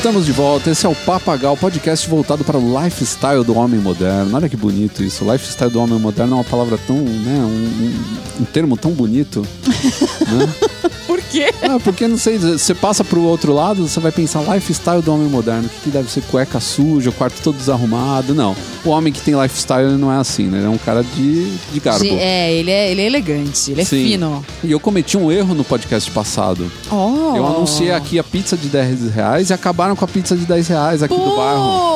estamos de volta. Esse é o Papagal, podcast voltado para o lifestyle do homem moderno. Olha que bonito isso. Lifestyle do homem moderno é uma palavra tão, né, um, um, um termo tão bonito, né? Por quê? Ah, porque não sei, você passa pro outro lado, você vai pensar lifestyle do homem moderno. O que, que deve ser cueca suja, o quarto todo desarrumado? Não. O homem que tem lifestyle não é assim, né? Ele é um cara de, de garbo. Ge- É, ele é, ele é elegante, ele é Sim. fino. E eu cometi um erro no podcast passado. Oh. Eu anunciei aqui a pizza de 10 reais e acabaram com a pizza de 10 reais aqui do bairro.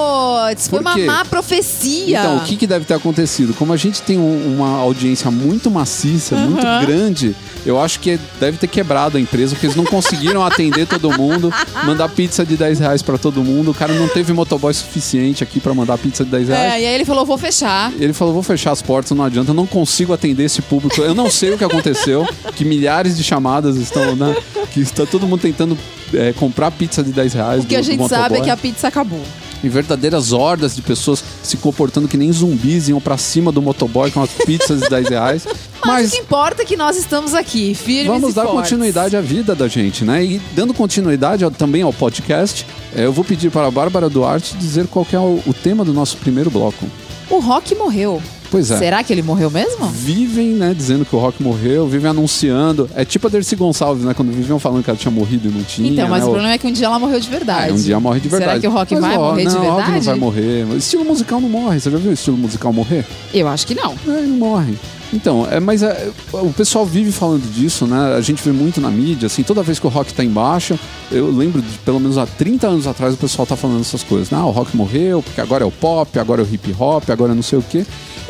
Putz, foi uma má profecia. Então, o que, que deve ter acontecido? Como a gente tem um- uma audiência muito maciça, muito grande, eu acho que deve ter quebrado a empresa, porque eles não conseguiram atender todo mundo, mandar pizza de 10 reais pra todo mundo. O cara não teve motoboy suficiente aqui pra mandar pizza de 10 reais. É, e aí ele falou, vou fechar. Ele falou: vou fechar as portas, não adianta, eu não consigo atender esse público. Eu não sei o que aconteceu, que milhares de chamadas estão, né? Que está todo mundo tentando é, comprar pizza de 10 reais. O que a do- do gente sabe é que a pizza acabou. E verdadeiras hordas de pessoas se comportando que nem zumbis iam pra cima do motoboy com as pizzas de 10 reais. Mas, Mas o que importa é que nós estamos aqui, firmes vamos e dar fortes. continuidade à vida da gente, né? E dando continuidade ao- também ao podcast, é, eu vou pedir para a Bárbara Duarte dizer qual é o, o tema do nosso primeiro bloco. O Rock morreu. Pois é. Será que ele morreu mesmo? Vivem, né, dizendo que o Rock morreu, vivem anunciando. É tipo a Dercy Gonçalves, né? Quando viviam falando que ela tinha morrido e não tinha. Então, mas né? o problema é que um dia ela morreu de verdade. É, um dia morre de verdade. Será que o Rock Mas, vai ó, morrer não, de verdade? que não vai morrer. Estilo musical não morre. Você já viu o estilo musical morrer? Eu acho que não. É, ele não morre. Então, é, mas é, o pessoal vive falando disso, né? A gente vê muito na mídia, assim, toda vez que o rock tá em baixa, eu lembro de pelo menos há 30 anos atrás o pessoal tá falando essas coisas. né? Ah, o rock morreu, porque agora é o pop, agora é o hip hop, agora é não sei o quê.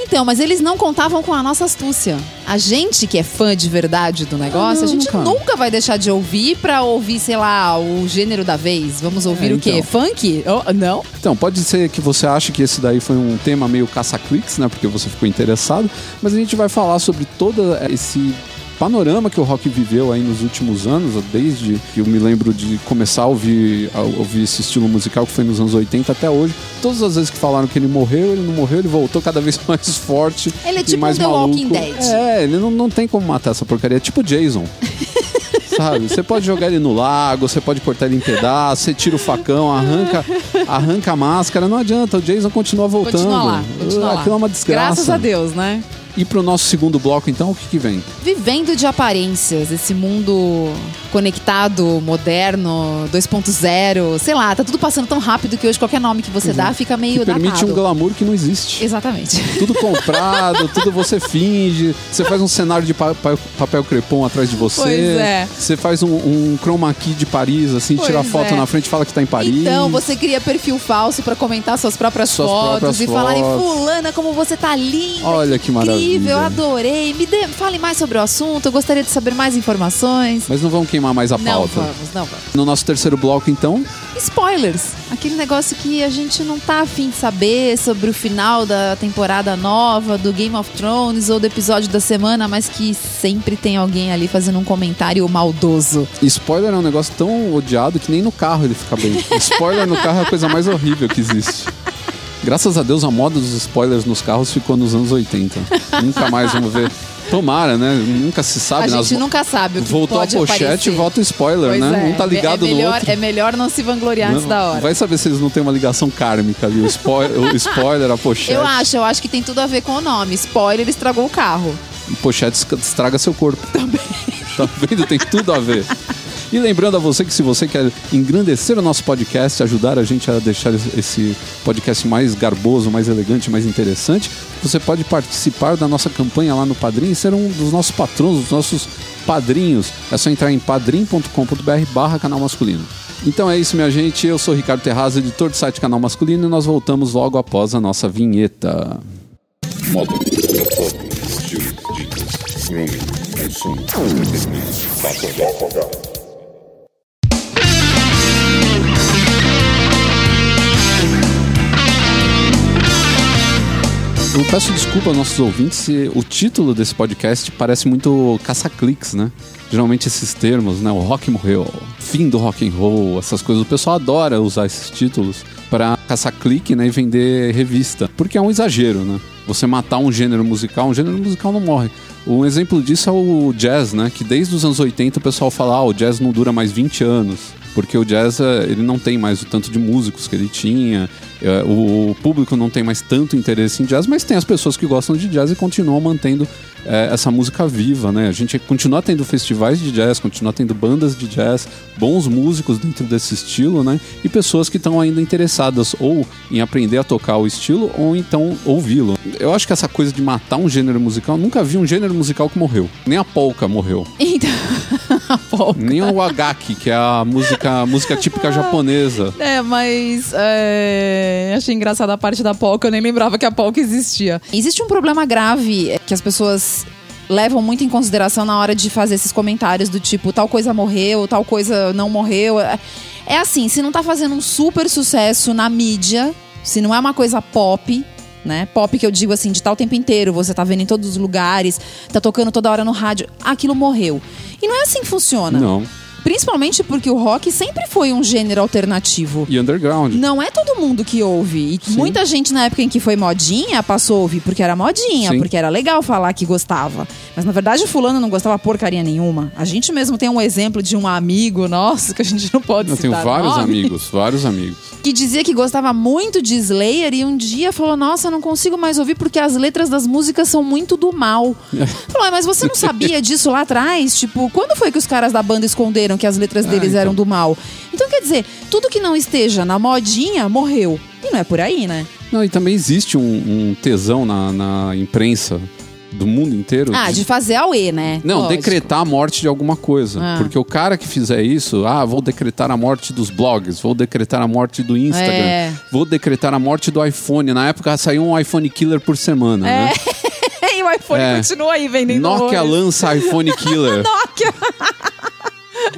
Então, mas eles não contavam com a nossa astúcia. A gente que é fã de verdade do negócio, Ah, a gente nunca. nunca vai deixar de ouvir pra ouvir, sei lá, o gênero da vez. Vamos ouvir É, o quê? então. Funk? Oh, não? Então, pode ser que você ache que esse daí foi um tema meio caça-cliques, né? Porque você ficou interessado, mas a gente vai falar sobre todo esse panorama que o rock viveu aí nos últimos anos, desde que eu me lembro de começar a ouvir, a ouvir esse estilo musical que foi nos anos 80 até hoje. Todas as vezes que falaram que ele morreu, ele não morreu, ele voltou cada vez mais forte. Ele é tipo mais um The maluco. Walking Dead. É, ele não, não tem como matar essa porcaria. É tipo Jason. Sabe? Você pode jogar ele no lago, você pode cortar ele em pedaços, você tira o facão, arranca, arranca a máscara, não adianta, o Jason continua voltando. Continua lá, continua lá. Aquilo é uma desgraça. Graças a Deus, né? E pro nosso segundo bloco, então, o que, que vem? Vivendo de aparências, esse mundo conectado, moderno, 2.0, sei lá, tá tudo passando tão rápido que hoje qualquer nome que você dá fica meio Que permite datado. um glamour que não existe. Exatamente. Tudo comprado, tudo você finge. Você faz um cenário de pa- pa- papel crepom atrás de você. Pois é. Você faz um, um chroma key de Paris, assim, Pois tira a foto é. na frente e fala que tá em Paris. Então, você cria perfil falso pra comentar suas próprias Suas fotos próprias e falarem, fulana, como você tá linda. Olha que maravilha. Incrível, adorei. Me dê, fale mais sobre o assunto, eu gostaria de saber mais informações. Mas não vamos queimar mais a Não pauta. vamos, não vamos. No nosso terceiro bloco, então, Spoilers. Aquele negócio que a gente não tá afim de saber sobre o final da temporada nova, do Game of Thrones ou do episódio da semana, mas que sempre tem alguém ali fazendo um comentário maldoso. spoiler é um negócio tão odiado que nem no carro ele fica bem. Spoiler no carro é a coisa mais horrível que existe. Graças a Deus a moda dos spoilers nos carros ficou nos anos 80. Nunca mais vamos ver. Tomara, né? Nunca se sabe. a nas gente vo- nunca sabe o que Voltou a pochete aparecer. e volta o spoiler, Pois né? é, Um tá ligado é no melhor, outro. É melhor não se vangloriar antes Não, da hora. Vai saber se eles não têm uma ligação kármica ali. O spoiler, o spoiler a pochete. Eu acho, eu acho que tem tudo a ver com o nome. Spoiler estragou o carro. Pochete estraga seu corpo. Também. Tá vendo? Tem tudo a ver. E lembrando a você que se você quer engrandecer o nosso podcast, ajudar a gente a deixar esse podcast mais garboso, mais elegante, mais interessante, você pode participar da nossa campanha lá no Padrim e ser um dos nossos patronos, dos nossos padrinhos. É só entrar em padrim.com.br barra canal masculino. Então é isso, minha gente. Eu sou Ricardo Terraz, editor do site Canal Masculino, e nós voltamos logo após a nossa vinheta. Estilos, dicas, consumo, Eu peço desculpa aos nossos ouvintes se o título desse podcast parece muito caça-cliques, né? Geralmente esses termos, né? O rock morreu, fim do rock and roll, essas coisas. O pessoal adora usar esses títulos para caçar clique né, e vender revista. Porque é um exagero, né? Você matar um gênero musical, um gênero musical não morre. Um exemplo disso é o jazz, né? Que desde os anos 80 o pessoal fala, ah, o jazz não dura mais 20 anos. Porque o jazz, eh, ele não tem mais o tanto de músicos que ele tinha, eh, o público não tem mais tanto interesse em jazz, mas tem as pessoas que gostam de jazz e continuam mantendo eh, essa música viva, né? A gente continua tendo festivais de jazz, continua tendo bandas de jazz, bons músicos dentro desse estilo, né? E pessoas que estão ainda interessadas ou em aprender a tocar o estilo ou então ouvi-lo. Eu acho que essa coisa de matar um gênero musical, nunca vi um gênero musical que morreu. Nem a polka morreu. Então, a. Nem o agaki, que é a música, a música típica japonesa. É, mas é, achei engraçada a parte da polka, eu nem lembrava que a polka existia. Existe um problema grave é, que as pessoas levam muito em consideração na hora de fazer esses comentários do tipo, tal coisa morreu, tal coisa não morreu. É, é assim, se não tá fazendo um super sucesso na mídia, se não é uma coisa pop, né? Pop que eu digo assim, de tal tempo inteiro, você tá vendo em todos os lugares, tá tocando toda hora no rádio, aquilo morreu. E não é assim que funciona. Não. Principalmente porque o rock sempre foi um gênero alternativo. E underground. Não é todo mundo que ouve. E muita gente na época em que foi modinha passou a ouvir porque era modinha, Sim. porque era legal falar que gostava. Mas na verdade o fulano não gostava porcaria nenhuma. A gente mesmo tem um exemplo de um amigo nosso que a gente não pode Eu citar tenho vários nome, amigos, vários amigos. que dizia que gostava muito de Slayer e um dia falou: Nossa, eu não consigo mais ouvir porque as letras das músicas são muito do mal. falou, "Ah, mas você não sabia disso lá atrás? Tipo, quando foi que os caras da banda esconderam que as letras deles então. eram do mal? Então quer dizer, tudo que não esteja na modinha morreu. E não é por aí, né? Não, e também existe um, um tesão na, na imprensa do mundo inteiro. Ah, de fazer auê, né? Não, Lógico. decretar a morte de alguma coisa. Ah. Porque o cara que fizer isso, ah, vou decretar a morte dos blogs, vou decretar a morte do Instagram, É. vou decretar a morte do iPhone. Na época saiu um iPhone killer por semana, né? e o iPhone É. continua aí vendendo Nokia lança iPhone killer. Nokia!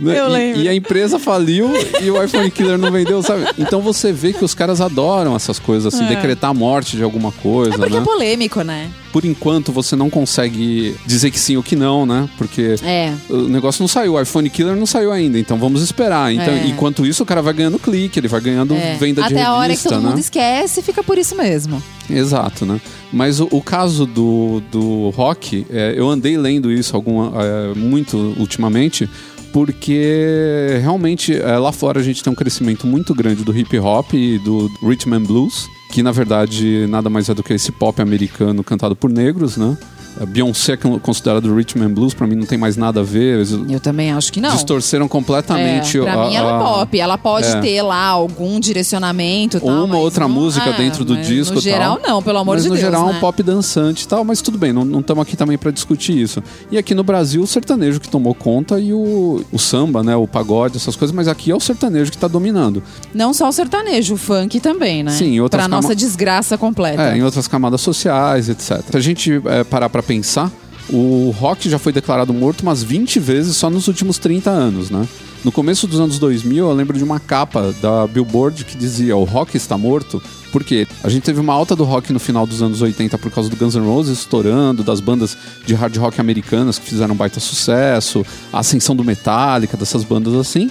Né? Eu E- lembro. E, a empresa faliu e o iPhone Killer não vendeu, sabe? Então você vê que os caras adoram essas coisas, assim, É. decretar a morte de alguma coisa, É porque né? é polêmico, né? Por enquanto você não consegue dizer que sim ou que não, né? Porque É. o negócio não saiu, o iPhone Killer não saiu ainda, então vamos esperar. Então, É. enquanto isso, o cara vai ganhando clique, ele vai ganhando É. venda de Até revista, a hora que todo né? mundo esquece, fica por isso mesmo. Exato, né? Mas o, o caso do, do rock, é, eu andei lendo isso alguma, é, muito ultimamente, porque realmente é, lá fora a gente tem um crescimento muito grande do hip hop e do rhythm and blues, que na verdade nada mais é do que esse pop americano cantado por negros, né? A Beyoncé é considerado rhythm and blues, pra mim não tem mais nada a ver. Eles Eu também acho que não. distorceram completamente É, pra a- mim ela é pop. Ela pode É. ter lá algum direcionamento Ou tal, uma outra não- música é, dentro do disco No tal. geral, não, pelo amor mas de no Deus. geral é né? um pop dançante e tal, mas tudo bem, não estamos aqui também para discutir isso. E aqui no Brasil, o sertanejo que tomou conta e o, o samba, né, o pagode, essas coisas, mas aqui é o sertanejo que tá dominando. Não só o sertanejo, o funk também, né? Sim, em outras Pra cama- nossa desgraça completa. É, em outras camadas sociais, etc. Se a gente é, parar para pensar, o rock já foi declarado morto umas 20 vezes só nos últimos 30 anos, né? No começo dos anos 2000, eu lembro de uma capa da Billboard que dizia: o rock está morto. Porque a gente teve uma alta do rock no final dos anos 80 por causa do Guns N' Roses estourando, das bandas de hard rock americanas que fizeram baita sucesso, a ascensão do Metallica, dessas bandas assim.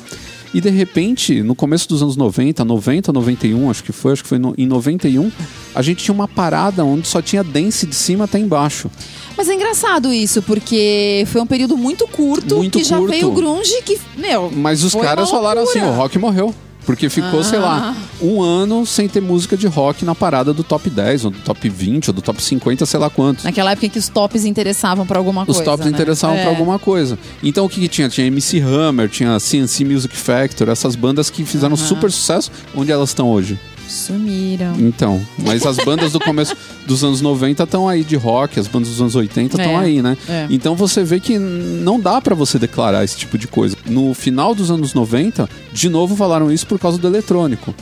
E de repente, no começo dos anos 90, 90, 91, acho que foi, acho que foi no- em 91, a gente tinha uma parada onde só tinha dance de cima até embaixo. Mas é engraçado isso, porque foi um período muito curto Muito que já curto. veio o grunge que, meu... Mas os caras falaram assim: o rock morreu. Porque ficou, sei lá, um ano sem ter música de rock na parada do top 10, ou do top 20, ou do top 50, sei lá quantos. Naquela época em que os tops interessavam pra alguma Os coisa, tops né? interessavam É. pra alguma coisa. Então o que, que tinha? Tinha MC Hammer, tinha CNC Music Factor, essas bandas que fizeram super sucesso. Onde elas estão hoje? Sumiram. Então, mas as bandas do começo dos anos 90 estão aí de rock, as bandas dos anos 80 estão É, aí, né? é. Então você vê que não dá pra você declarar esse tipo de coisa. No final dos anos 90, de novo falaram isso por causa do eletrônico.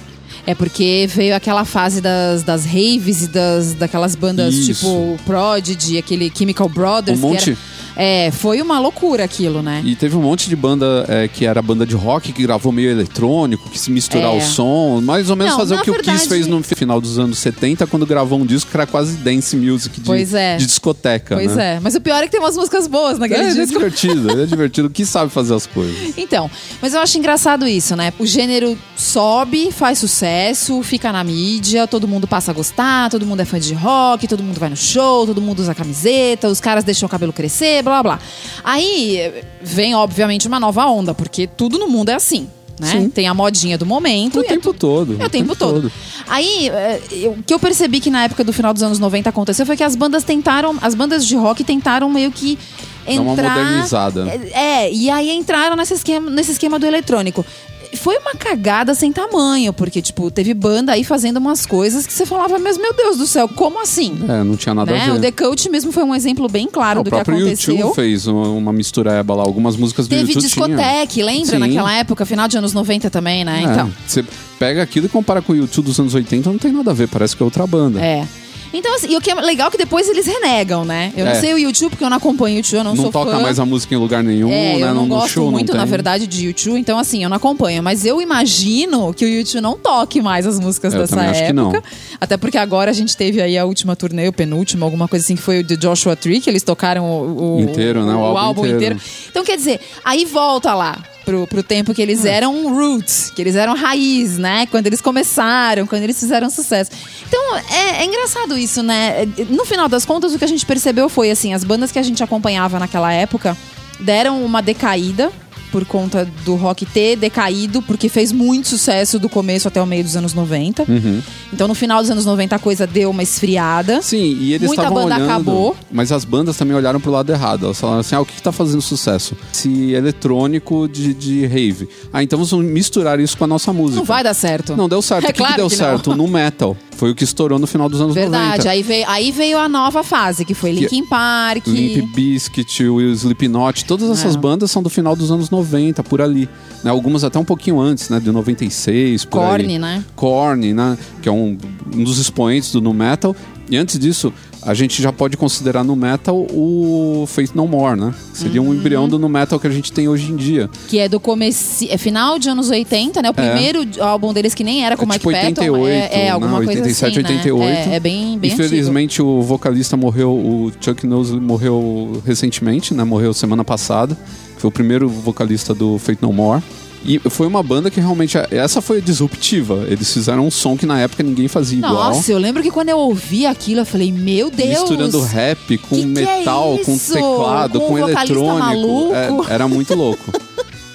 É porque veio aquela fase das, das raves e das, daquelas bandas Isso. tipo Prodigy, aquele Chemical Brothers. Um que monte- era, é, foi uma loucura aquilo, né? E teve um monte de banda é, que era banda de rock que gravou meio eletrônico, que se misturar É. o som, mais ou menos Não, fazer o que o verdade- Kiss fez no final dos anos 70, quando gravou um disco que era quase dance music de, Pois é. de discoteca. Pois né? é. Mas o pior é que tem umas músicas boas naquele É, é disco. divertido, ele é divertido. que sabe fazer as coisas. Então, mas eu acho engraçado isso, né? O gênero sobe, faz sucesso, fica na mídia, todo mundo passa a gostar, todo mundo é fã de rock, todo mundo vai no show, todo mundo usa camiseta, os caras deixam o cabelo crescer, blá blá. Aí vem, obviamente, uma nova onda, porque tudo no mundo é assim. né? Tem a modinha do momento. O e é tempo todo. é o tempo todo. Aí, é, eu- o que eu percebi que na época do final dos anos 90 aconteceu foi que as bandas tentaram, as bandas de rock tentaram meio que Dá uma entrar. modernizada. É, e aí entraram nesse esquema, nesse esquema do eletrônico. Foi uma cagada sem tamanho, porque, tipo, teve banda aí fazendo umas coisas que você falava, mas meu Deus do céu, como assim? É, não tinha nada a Né? ver. O The Cult mesmo foi um exemplo bem claro o do que próprio aconteceu. YouTube fez uma, mistureba lá. Algumas músicas do Teve YouTube discoteque, lembra? Sim. Naquela época, final de anos 90 também, né? É, Então. Você pega aquilo e compara com o YouTube dos anos 80, não tem nada a ver, parece que é outra banda. É. Então, assim, e o que é legal é que depois eles renegam, né? Eu É. não sei o YouTube, porque eu não acompanho o YouTube, eu não, não sou toca fã. mais a música em lugar nenhum, É, né? eu não no gosto show muito, não na verdade, de YouTube, então assim, eu não acompanho. Mas eu imagino que o YouTube não toque mais as músicas Eu dessa época. que não. Até porque agora a gente teve aí a última turnê, o penúltimo, alguma coisa assim, que foi o de Joshua Tree, que eles tocaram o, o- Inteiro, né? O álbum inteiro. Então, quer dizer, aí volta lá. Pro, pro tempo que eles eram roots, que eles eram raiz, né? Quando eles começaram, quando eles fizeram sucesso. Então, é, é engraçado isso, né? No final das contas, o que a gente percebeu foi assim: as bandas que a gente acompanhava naquela época deram uma decaída por conta do rock ter decaído, porque fez muito sucesso do começo até o meio dos anos 90. Uhum. Então, no final dos anos 90, a coisa deu uma esfriada. Sim, e eles Muita estavam banda olhando, acabou. mas as bandas também olharam pro lado errado. Elas falaram assim, ah, o que, que tá fazendo sucesso? Esse eletrônico de, de rave. Ah, então vamos misturar isso com a nossa música. Não vai dar certo. Não deu certo. É o que, claro que deu que certo? No metal. Foi o que estourou no final dos anos Verdade, 90. aí veio, aí veio a nova fase, que foi Linkin Park. Limp Bizkit, o Slipknot, todas essas É. bandas são do final dos anos 90, por ali. Né? Algumas até um pouquinho antes, né? De 96, por Korn, aí. né? Korn, né? Que é um, um dos expoentes do nu metal. E antes disso, a gente já pode considerar no metal o Faith No More, né? Seria Uhum. um embrião do nu metal que a gente tem hoje em dia. Que é do começo. É final de anos 80, né? O primeiro álbum deles que nem era com o É Mike tipo Patton. 88, é, é alguma né? coisa 87, assim, 88. Né? É, é bem, bem antigo. Infelizmente, o vocalista morreu, o Chuck Knowles morreu recentemente, né? Morreu semana passada. Foi o primeiro vocalista do Faith No More. E foi uma banda que realmente. Essa foi disruptiva. Eles fizeram um som que na época ninguém fazia igual. Nossa, eu lembro que quando eu ouvi aquilo, eu falei, meu Deus! Misturando rap com Que que é metal, com teclado, Com com, um eletrônico. É, era muito louco.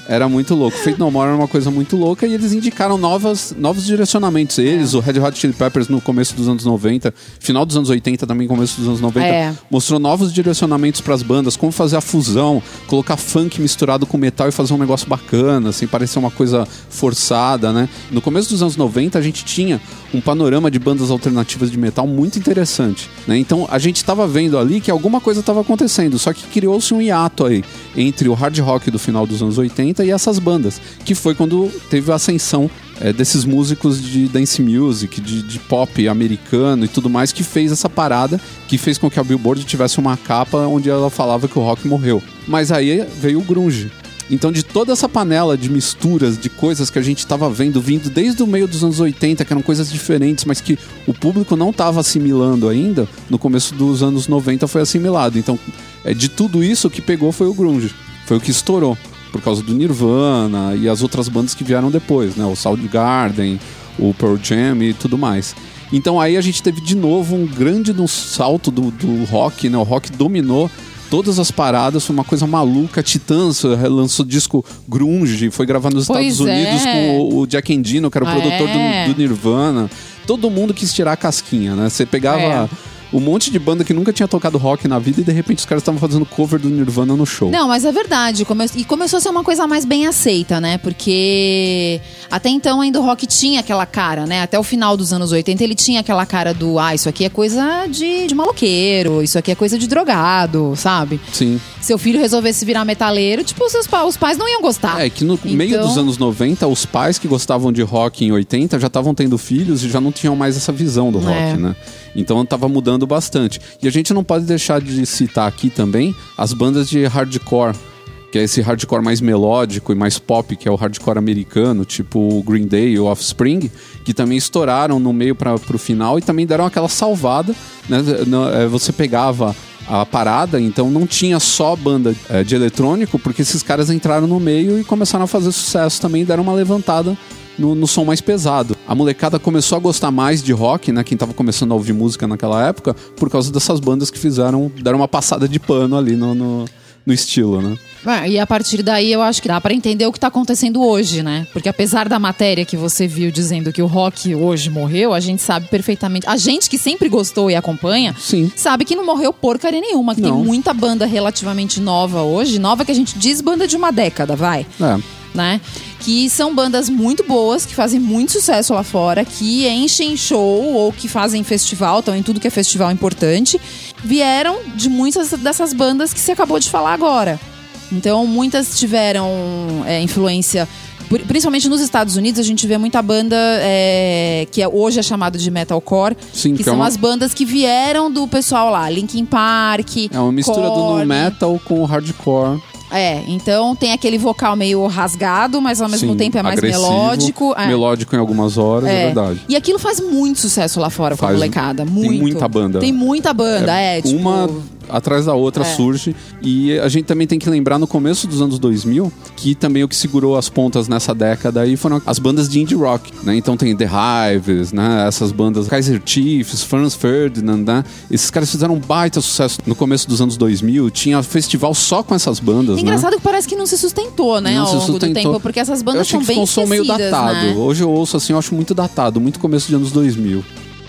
Era muito louco. Feito No More era uma coisa muito louca e eles indicaram novas, novos direcionamentos. Eles, o Red Hot Chili Peppers no começo dos anos 90, final dos anos 80 também, começo dos anos 90, É. mostrou novos direcionamentos para as bandas, como fazer a fusão, colocar funk misturado com metal e fazer um negócio bacana, sem parecer uma coisa forçada, né? No começo dos anos 90 a gente tinha um panorama de bandas alternativas de metal muito interessante, né? Então a gente estava vendo ali que alguma coisa estava acontecendo, só que criou-se um hiato aí entre o hard rock do final dos anos 80 e essas bandas, que foi quando teve a ascensão é, desses músicos de dance music, de, de pop americano e tudo mais, que fez essa parada, que fez com que a Billboard tivesse uma capa onde ela falava que o rock morreu. Mas aí veio o grunge. Então, de toda essa panela de misturas, de coisas que a gente estava vendo, vindo desde o meio dos anos 80, que eram coisas diferentes, mas que o público não estava assimilando ainda, no começo dos anos 90 foi assimilado. Então, é, de tudo isso, que pegou foi o grunge. Foi o que estourou por causa do Nirvana e as outras bandas que vieram depois, né? O Soundgarden, o Pearl Jam e tudo mais. Então aí a gente teve de novo um grande no salto do, do rock, né? O rock dominou todas as paradas, foi uma coisa maluca. Titãs eh, lançou disco grunge, foi gravar nos Pois Estados Unidos é. com o, o Jack Endino, que era o Ah, produtor é? do, do Nirvana. Todo mundo quis tirar a casquinha, né? Você pegava É. um monte de banda que nunca tinha tocado rock na vida e de repente os caras estavam fazendo cover do Nirvana no show. Não, mas é verdade. Come- E começou a ser uma coisa mais bem aceita, né? Porque até então ainda o rock tinha aquela cara, né? Até o final dos anos 80 ele tinha aquela cara do ah, isso aqui é coisa de, de maloqueiro, isso aqui é coisa de drogado, sabe? Sim. Seu filho resolvesse virar metaleiro, tipo, os, seus pa- os pais não iam gostar. É que no meio Então- dos anos 90, os pais que gostavam de rock em 80 já estavam tendo filhos e já não tinham mais essa visão do rock, É. né? Então tava mudando bastante. E a gente não pode deixar de citar aqui também as bandas de hardcore, que é esse hardcore mais melódico e mais pop, que é o hardcore americano, tipo o Green Day e o Offspring, que também estouraram no meio para pro final e também deram aquela salvada, né? Você pegava a parada, então não tinha só banda é, de eletrônico, porque esses caras entraram no meio e começaram a fazer sucesso também, deram uma levantada no, no som mais pesado. A molecada começou a gostar mais de rock, né? Quem tava começando a ouvir música naquela época, por causa dessas bandas que fizeram, deram uma passada de pano ali no, no, no estilo, né? É, E a partir daí eu acho que dá pra entender o que tá acontecendo hoje, né? Porque apesar da matéria que você viu dizendo que o rock hoje morreu, a gente sabe perfeitamente. A gente que sempre gostou e acompanha, Sim. sabe que não morreu porcaria nenhuma. Que tem Não. muita banda relativamente nova hoje. Nova que a gente diz banda de uma década, vai. É. né? Que são bandas muito boas, que fazem muito sucesso lá fora, que enchem show ou que fazem festival, estão em tudo que é festival importante. Vieram de muitas dessas bandas que você acabou de falar agora. Então, muitas tiveram é, influência. Principalmente nos Estados Unidos, a gente vê muita banda é, que é- hoje é chamada de metalcore, Sim, que que é são uma- as bandas que vieram do pessoal lá, Linkin Park. É uma mistura do nu metal com o hardcore. É, então tem aquele vocal meio rasgado, mas ao mesmo Sim, tempo é mais agressivo, melódico. É. Melódico em algumas horas, é, É. verdade. E aquilo faz muito sucesso lá fora com a Faz. molecada. Tem Muito. muita banda. Tem muita banda, é. tipo, Uma atrás da outra É. surge. E a gente também tem que lembrar no começo dos anos 2000 que também o que segurou as pontas nessa década aí foram as bandas de indie rock, né? Então tem The Hives, né? Essas bandas Kaiser Chiefs, Franz Ferdinand, né? Esses caras fizeram um baita sucesso no começo dos anos 2000. Tinha festival só com essas bandas, né? engraçado que parece que não se sustentou, né, Não ao longo do sustentou. tempo, porque essas Eu bandas achei são que bem ficou um som meio datado. né? Hoje eu ouço assim, eu acho muito datado, muito começo de anos 2000.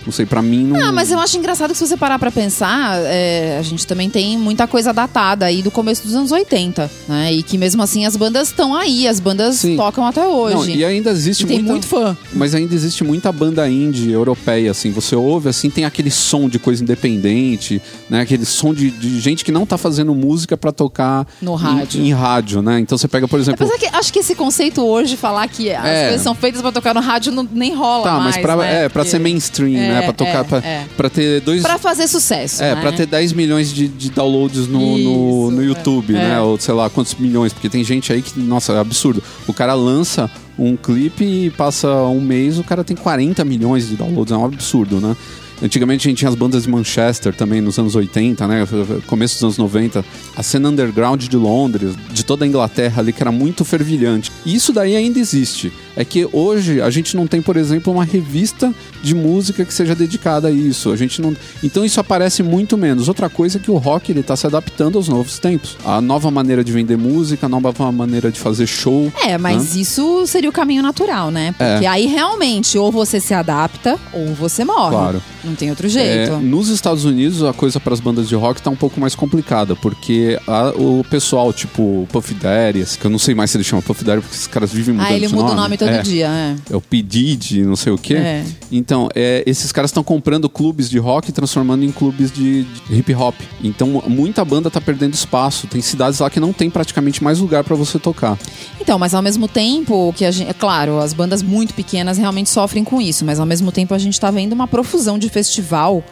Não sei, pra mim não. Ah, mas eu acho engraçado que se você parar pra pensar, é, a gente também tem muita coisa datada aí do começo dos anos 80, né? E que mesmo assim as bandas estão aí, as bandas Sim. tocam até Não, hoje. e ainda existe E tem muita... muito fã. Mas ainda existe muita banda indie europeia, assim. Você ouve, assim, tem aquele som de coisa independente, né? Aquele som de, de gente que não tá fazendo música pra tocar No em- rádio. Em, rádio, né? Então você pega, por exemplo. Apesar que acho que esse conceito hoje, falar que as É. coisas são feitas pra tocar no rádio, não, nem rola Tá, mais, mas pra, né? é, pra Porque- ser mainstream, É, né? Pra tocar, é, pra, é. pra ter dois. Pra fazer sucesso, É, né? pra ter 10 milhões de, de downloads no, no, Isso, no é. YouTube, né? É. Ou sei lá quantos milhões, porque tem gente aí que, nossa, é absurdo. O cara lança um clipe e passa um mês, o cara tem 40 milhões de downloads, é um absurdo, né? Antigamente a gente tinha as bandas de Manchester também, nos anos 80, né? Começo dos anos 90. A cena underground de Londres, de toda a Inglaterra ali, que era muito fervilhante. E isso daí ainda existe. É que hoje a gente não tem, por exemplo, uma revista de música que seja dedicada a isso. A gente não. Então isso aparece muito menos. Outra coisa é que o rock ele tá se adaptando aos novos tempos. A nova maneira de vender música, a nova maneira de fazer show. É, mas isso seria o caminho natural, né? É. Porque aí realmente ou você se adapta ou você morre. Claro. Não tem outro jeito. É, nos Estados Unidos, a coisa para as bandas de rock tá um pouco mais complicada, porque a- o pessoal, tipo Puff Daddy, que eu não sei mais se ele chama Puff Daddy, porque esses caras vivem mudando ah, ele muda nome. o nome todo é, dia, é. É o P. Diddy, não sei o quê. É. Então, é, esses caras estão comprando clubes de rock e transformando em clubes de, de hip hop. Então, muita banda tá perdendo espaço. Tem cidades lá que não tem praticamente mais lugar para você tocar. Então, mas ao mesmo tempo que a gente. É claro, as bandas muito pequenas realmente sofrem com isso, mas ao mesmo tempo a gente tá vendo uma profusão de festival,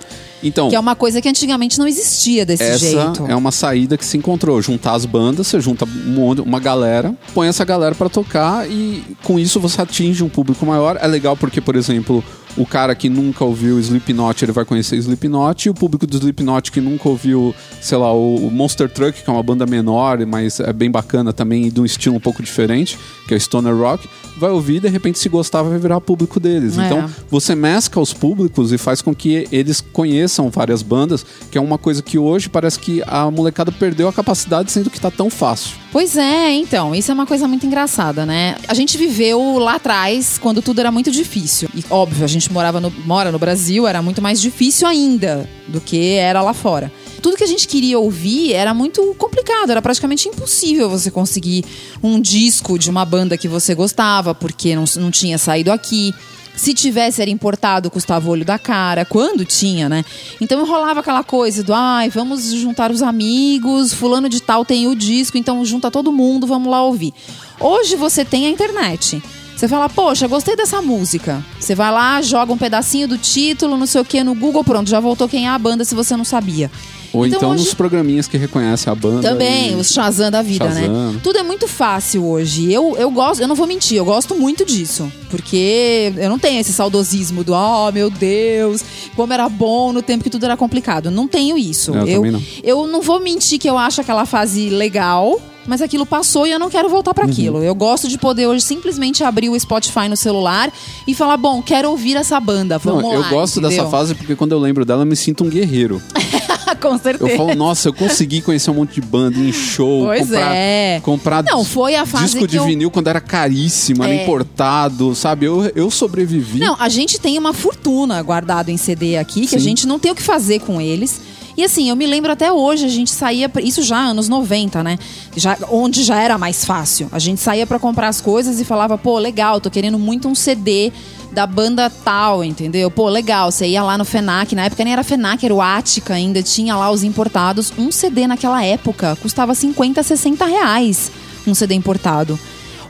Então, que é uma coisa que antigamente não existia desse essa jeito. é uma saída que se encontrou. Juntar as bandas, você junta um uma galera, põe essa galera pra tocar e com isso você atinge um público maior. É legal porque, por exemplo, o cara que nunca ouviu Slipknot, ele vai conhecer Slipknot, e o público do Slipknot que nunca ouviu, sei lá, o Monster Truck, que é uma banda menor, mas é bem bacana também e de um estilo um pouco diferente, que é o Stoner Rock, vai ouvir e de repente se gostar vai virar público deles. É. Então, você mescla os públicos e faz com que eles conheçam várias bandas, que é uma coisa que hoje parece que a molecada perdeu a capacidade, sendo que tá tão fácil. Pois é, então, isso é uma coisa muito engraçada, né? A gente viveu lá atrás, quando tudo era muito difícil. E óbvio, a gente morava no, mora no Brasil, era muito mais difícil ainda do que era lá fora. Tudo que a gente queria ouvir era muito complicado, era praticamente impossível você conseguir um disco de uma banda que você gostava, porque não, não tinha saído aqui. Se tivesse, era importado, custava o olho da cara. Quando tinha, né? Então rolava aquela coisa do, ai, vamos juntar os amigos, fulano de tal tem o disco, então junta todo mundo, vamos lá ouvir. Hoje você tem a internet. Você fala, poxa, gostei dessa música. Você vai lá, joga um pedacinho do título, não sei o que, no Google, pronto, já voltou quem é a banda se você não sabia. Ou então, hoje- nos programinhas que reconhecem a banda. também, e- os Shazam da vida, né? Shazam. Tudo é muito fácil hoje. Eu, eu gosto, eu não vou mentir, eu gosto muito disso. Porque eu não tenho esse saudosismo do, oh meu Deus, como era bom no tempo que tudo era complicado. Não tenho isso. Eu eu, não. eu não vou mentir que eu acho aquela fase legal. Mas aquilo passou e eu não quero voltar Uhum. para aquilo. Eu gosto de poder hoje simplesmente abrir o Spotify no celular e falar: bom, quero ouvir essa banda. Vamos Não, lá. eu gosto entendeu? dessa fase porque quando eu lembro dela eu me sinto um guerreiro. Com certeza. Eu falo, nossa, eu consegui conhecer um monte de banda em show, Pois comprar, é. comprar Não, foi a fase disco de eu- vinil quando era caríssimo, era É. importado, sabe? Eu, eu sobrevivi. Não, a gente tem uma fortuna guardado em CD aqui, que a Sim. gente não tem o que fazer com eles. E assim, eu me lembro até hoje, a gente saía, isso já anos 90, né? Já, onde já era mais fácil. A gente saía pra comprar as coisas e falava, pô, legal, tô querendo muito um CD da banda tal, entendeu? Pô, legal, você ia lá no FENAC, na época nem era FENAC, era o Ática ainda, tinha lá os importados. Um CD naquela época custava 50, 60 reais, um CD importado.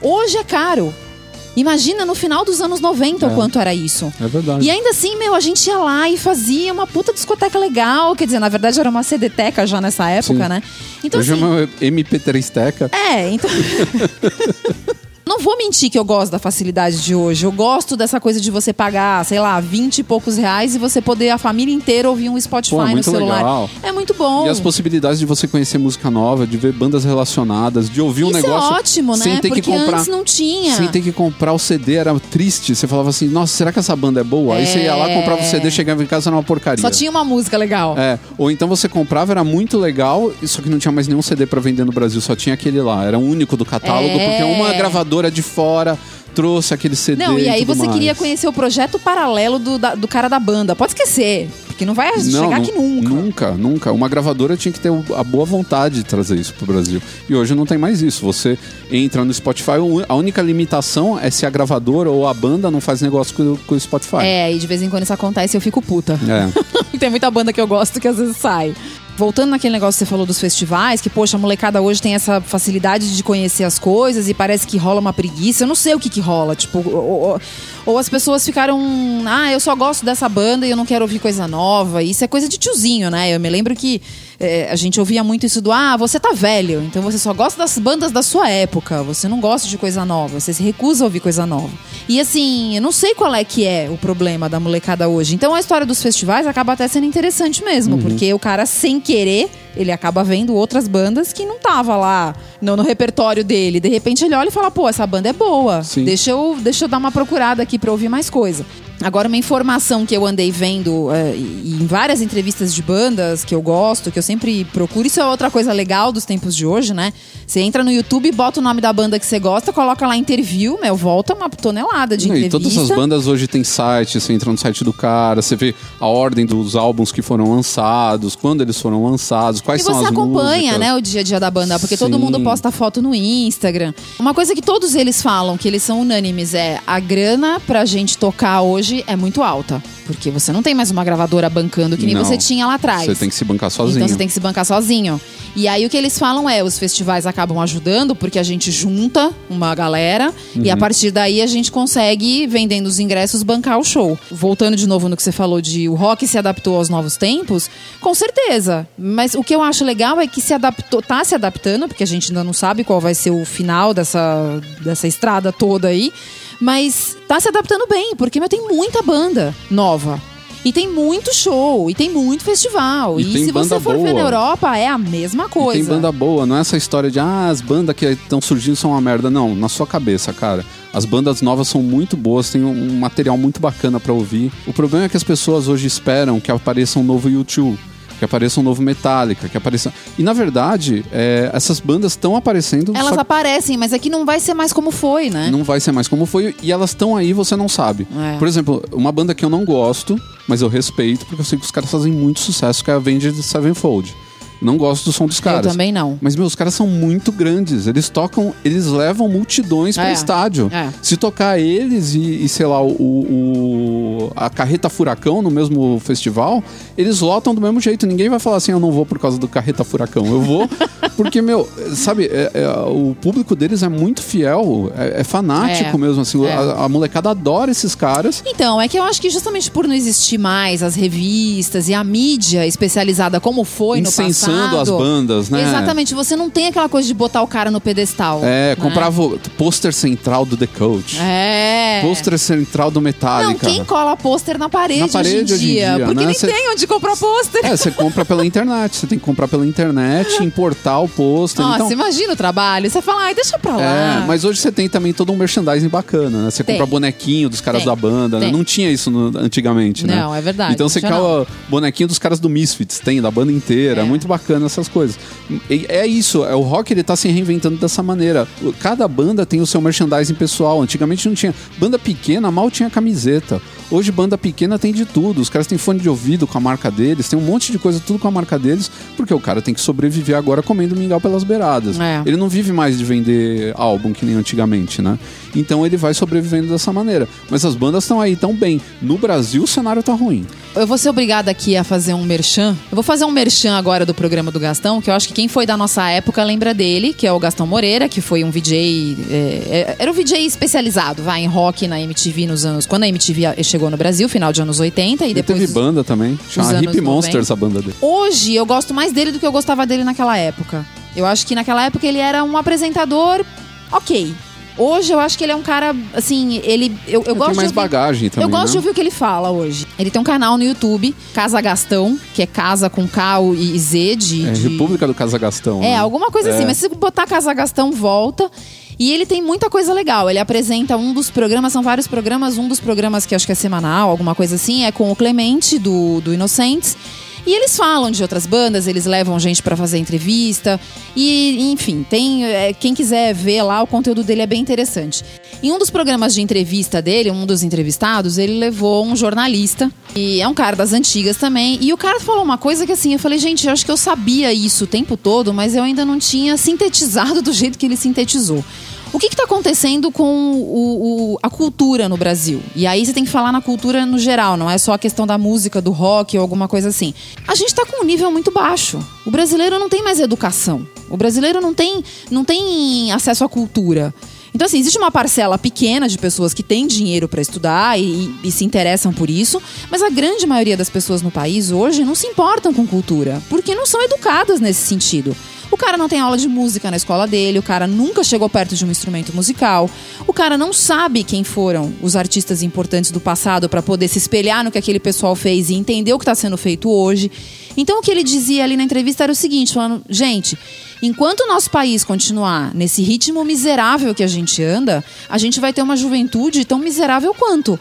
Hoje é caro. Imagina no final dos anos 90 o É. quanto era isso. É verdade. E ainda assim, meu, a gente ia lá e fazia uma puta discoteca legal. Quer dizer, na verdade era uma CDteca já nessa época, Sim. né? Então, Hoje assim, é uma MP3 Teca. é, então. Não vou mentir que eu gosto da facilidade de hoje. Eu gosto dessa coisa de você pagar, sei lá, 20 e poucos reais e você poder a família inteira ouvir um Spotify Pô, é no celular. legal. É muito bom. E as possibilidades de você conhecer música nova, de ver bandas relacionadas, de ouvir um Isso negócio é ótimo, né? sem ter Porque que comprar. antes não tinha. Sem ter que comprar o CD, era triste. Você falava assim, nossa, será que essa banda é boa? Aí você ia lá, comprava o CD, chegava em casa, era uma porcaria. Só tinha uma música legal. É, ou então você comprava, era muito legal, só que não tinha mais nenhum CD pra vender no Brasil, só tinha aquele lá. Era o único do catálogo, É. porque uma gravadora de fora trouxe aquele CD. Não, e aí tudo você mais. queria conhecer o projeto paralelo do, da- do cara da banda. Pode esquecer, porque não vai Não, chegar aqui nunca. Nunca, nunca. Uma gravadora tinha que ter a boa vontade de trazer isso pro Brasil. E hoje não tem mais isso. Você entra no Spotify, a única limitação é se a gravadora ou a banda não faz negócio com, com o Spotify. É, e de vez em quando isso acontece e eu fico puta. É. tem muita banda que eu gosto que às vezes sai. Voltando naquele negócio que você falou dos festivais, que, poxa, a molecada hoje tem essa facilidade de conhecer as coisas e parece que rola uma preguiça. Eu não sei o que que rola. Tipo, ou, ou- ou as pessoas ficaram. Ah, eu só gosto dessa banda e eu não quero ouvir coisa nova. Isso é coisa de tiozinho, né? Eu me lembro que é, a gente ouvia muito isso do ah, você tá velho, então você só gosta das bandas da sua época, você não gosta de coisa nova, você se recusa a ouvir coisa nova. E assim, eu não sei qual é que é o problema da molecada hoje. Então a história dos festivais acaba até sendo interessante mesmo, Uhum. porque o cara sem querer, ele acaba vendo outras bandas que não tava lá no, no repertório dele. De repente ele olha e fala, pô, essa banda é boa. Sim. Deixa eu, deixa eu dar uma procurada aqui pra ouvir mais coisa. Agora, uma informação que eu andei vendo eh, e- e em várias entrevistas de bandas que eu gosto, que eu sempre procuro, isso é outra coisa legal dos tempos de hoje, né? Você entra no YouTube, bota o nome da banda que você gosta, coloca lá interview, meu, volta uma tonelada de entrevista. E todas as bandas hoje tem site, você entra no site do cara, você vê a ordem dos álbuns que foram lançados, quando eles foram lançados, quais E são você as acompanha, músicas. né, o dia a dia da banda, porque todo Sim. mundo posta foto no Instagram. Uma coisa que todos eles falam, que eles são unânimes, é a grana pra gente tocar hoje é muito alta. Porque você não tem mais uma gravadora bancando que nem Não. você tinha lá atrás. Você tem que se bancar sozinho. Então você tem que se bancar sozinho. E aí o que eles falam é, os festivais acabam ajudando porque a gente junta uma galera e a Uhum. partir daí a gente consegue, vendendo os ingressos, bancar o show. Voltando de novo no que você falou de o rock se adaptou aos novos tempos, com certeza. Mas o que eu acho legal é que se adaptou, tá se adaptando, porque a gente ainda não sabe qual vai ser o final dessa, dessa estrada toda aí. Mas tá se adaptando bem, porque meu, tem muita banda nova. E tem muito show, e tem muito festival. E E, se você for ver boa. na Europa, é a mesma E coisa. tem banda boa, não é essa história de ah, as bandas que estão surgindo são uma merda. Não, na sua cabeça, cara. As bandas novas são muito boas, tem um material muito bacana pra ouvir. O problema é que as pessoas hoje esperam que apareça um novo YouTube. Que apareça um novo Metallica, que apareça. E na verdade, é, essas bandas estão aparecendo. Elas só aparecem, mas aqui não vai ser mais como foi, né? não vai ser mais como foi e elas estão aí você não sabe. É. Por exemplo, uma banda que eu não gosto, mas eu respeito porque eu sei que os caras fazem muito sucesso, que é a Avenged Sevenfold. Não gosto do som dos caras. Eu também não. Mas, meu, os caras são muito grandes. Eles tocam, eles levam multidões para É, estádio. é. Se tocar eles e, e, sei lá, o, o- a Carreta Furacão no mesmo festival, eles lotam do mesmo jeito. Ninguém vai falar assim, eu não vou por causa do Carreta Furacão. Eu vou porque, meu, sabe, é- é, o público deles é muito fiel, é, é fanático É, mesmo. Assim, a, a molecada adora esses caras. Então, é que eu acho que justamente por não existir mais as revistas e a mídia especializada como foi no Incensando as bandas, né? Exatamente, você não tem aquela coisa de botar o cara no pedestal. É, né? comprava o pôster central do The Coach. É, pôster central do Não, Metallica. quem cola pôster na parede, Na parede hoje em dia? hoje em dia, porque né? nem Cê- tem onde comprar pôster. É, você compra pela internet. Você tem que comprar pela internet, importar o pôster. Nossa, então, imagina o trabalho. Você fala, ai, deixa pra lá. É, mas hoje você tem também todo um merchandising bacana, né? Você Tem. compra bonequinho dos caras Tem. da banda, né? Não tinha isso no- antigamente, né? Não, é verdade, Então você não cala bonequinho dos caras do Misfits, tem, da banda inteira. É, É. muito bacana essas coisas. E é isso, é, o rock ele tá se reinventando dessa maneira. Cada banda tem o seu merchandising pessoal. Antigamente não tinha. Banda pequena mal tinha camiseta. Hoje banda pequena tem de tudo. Os caras têm fone de ouvido com a marca deles, tem um monte de coisa tudo com a marca deles, porque o cara tem que sobreviver agora comendo mingau pelas beiradas. É. Ele não vive mais de vender álbum que nem antigamente, né? Então ele vai sobrevivendo dessa maneira. Mas as bandas estão aí tão bem. No Brasil o cenário tá ruim. Eu vou ser obrigada aqui a fazer um merchan. Eu vou fazer um merchan agora do programa do Gastão, que eu acho que quem foi da nossa época lembra dele, que é o Gastão Moreira, que foi um VJ. é, é, era um VJ especializado, vai, em rock na MTV nos anos. Quando a MTV chegou no Brasil, final de anos 80, e Ele depois. teve banda também. Chama Hip 90. Monsters a banda dele. Hoje eu gosto mais dele do que eu gostava dele naquela época. Eu acho que naquela época ele era um apresentador ok. Hoje eu acho que ele é um cara, assim, ele. Eu, eu Ele gosto tem mais de ouvir- bagagem também. eu gosto né? de ouvir o que ele fala hoje. Ele tem um canal no YouTube, Casa Gastão, que é casa com K e Z de. É de- República do Casagastão. É, né? alguma coisa assim. É. Mas se botar Casa Gastão, volta. E ele tem muita coisa legal. Ele apresenta um dos programas, são vários programas. Um dos programas que acho que é semanal, alguma coisa assim, é com o Clemente, do, do Inocentes. E eles falam de outras bandas, eles levam gente pra fazer entrevista. E, enfim, tem. é, quem quiser ver lá, o conteúdo dele é bem interessante. Em um dos programas de entrevista dele, um dos entrevistados, ele levou um jornalista. E é um cara das antigas também. E o cara falou uma coisa que assim, eu falei, gente, eu acho que eu sabia isso o tempo todo, mas eu ainda não tinha sintetizado do jeito que ele sintetizou. O que está acontecendo com o- o- a cultura no Brasil? E aí você tem que falar na cultura no geral, não é só a questão da música, do rock ou alguma coisa assim. A gente está com um nível muito baixo. O brasileiro não tem mais educação. O brasileiro não tem, não tem acesso à cultura. Então, assim, existe uma parcela pequena de pessoas que têm dinheiro para estudar e, e se interessam por isso, mas a grande maioria das pessoas no país hoje não se importam com cultura, porque não são educadas nesse sentido. O cara não tem aula de música na escola dele, o cara nunca chegou perto de um instrumento musical, o cara não sabe quem foram os artistas importantes do passado para poder se espelhar no que aquele pessoal fez e entender o que está sendo feito hoje. Então, o que ele dizia ali na entrevista era o seguinte: falando, gente, enquanto o nosso país continuar nesse ritmo miserável que a gente anda, a gente vai ter uma juventude tão miserável quanto.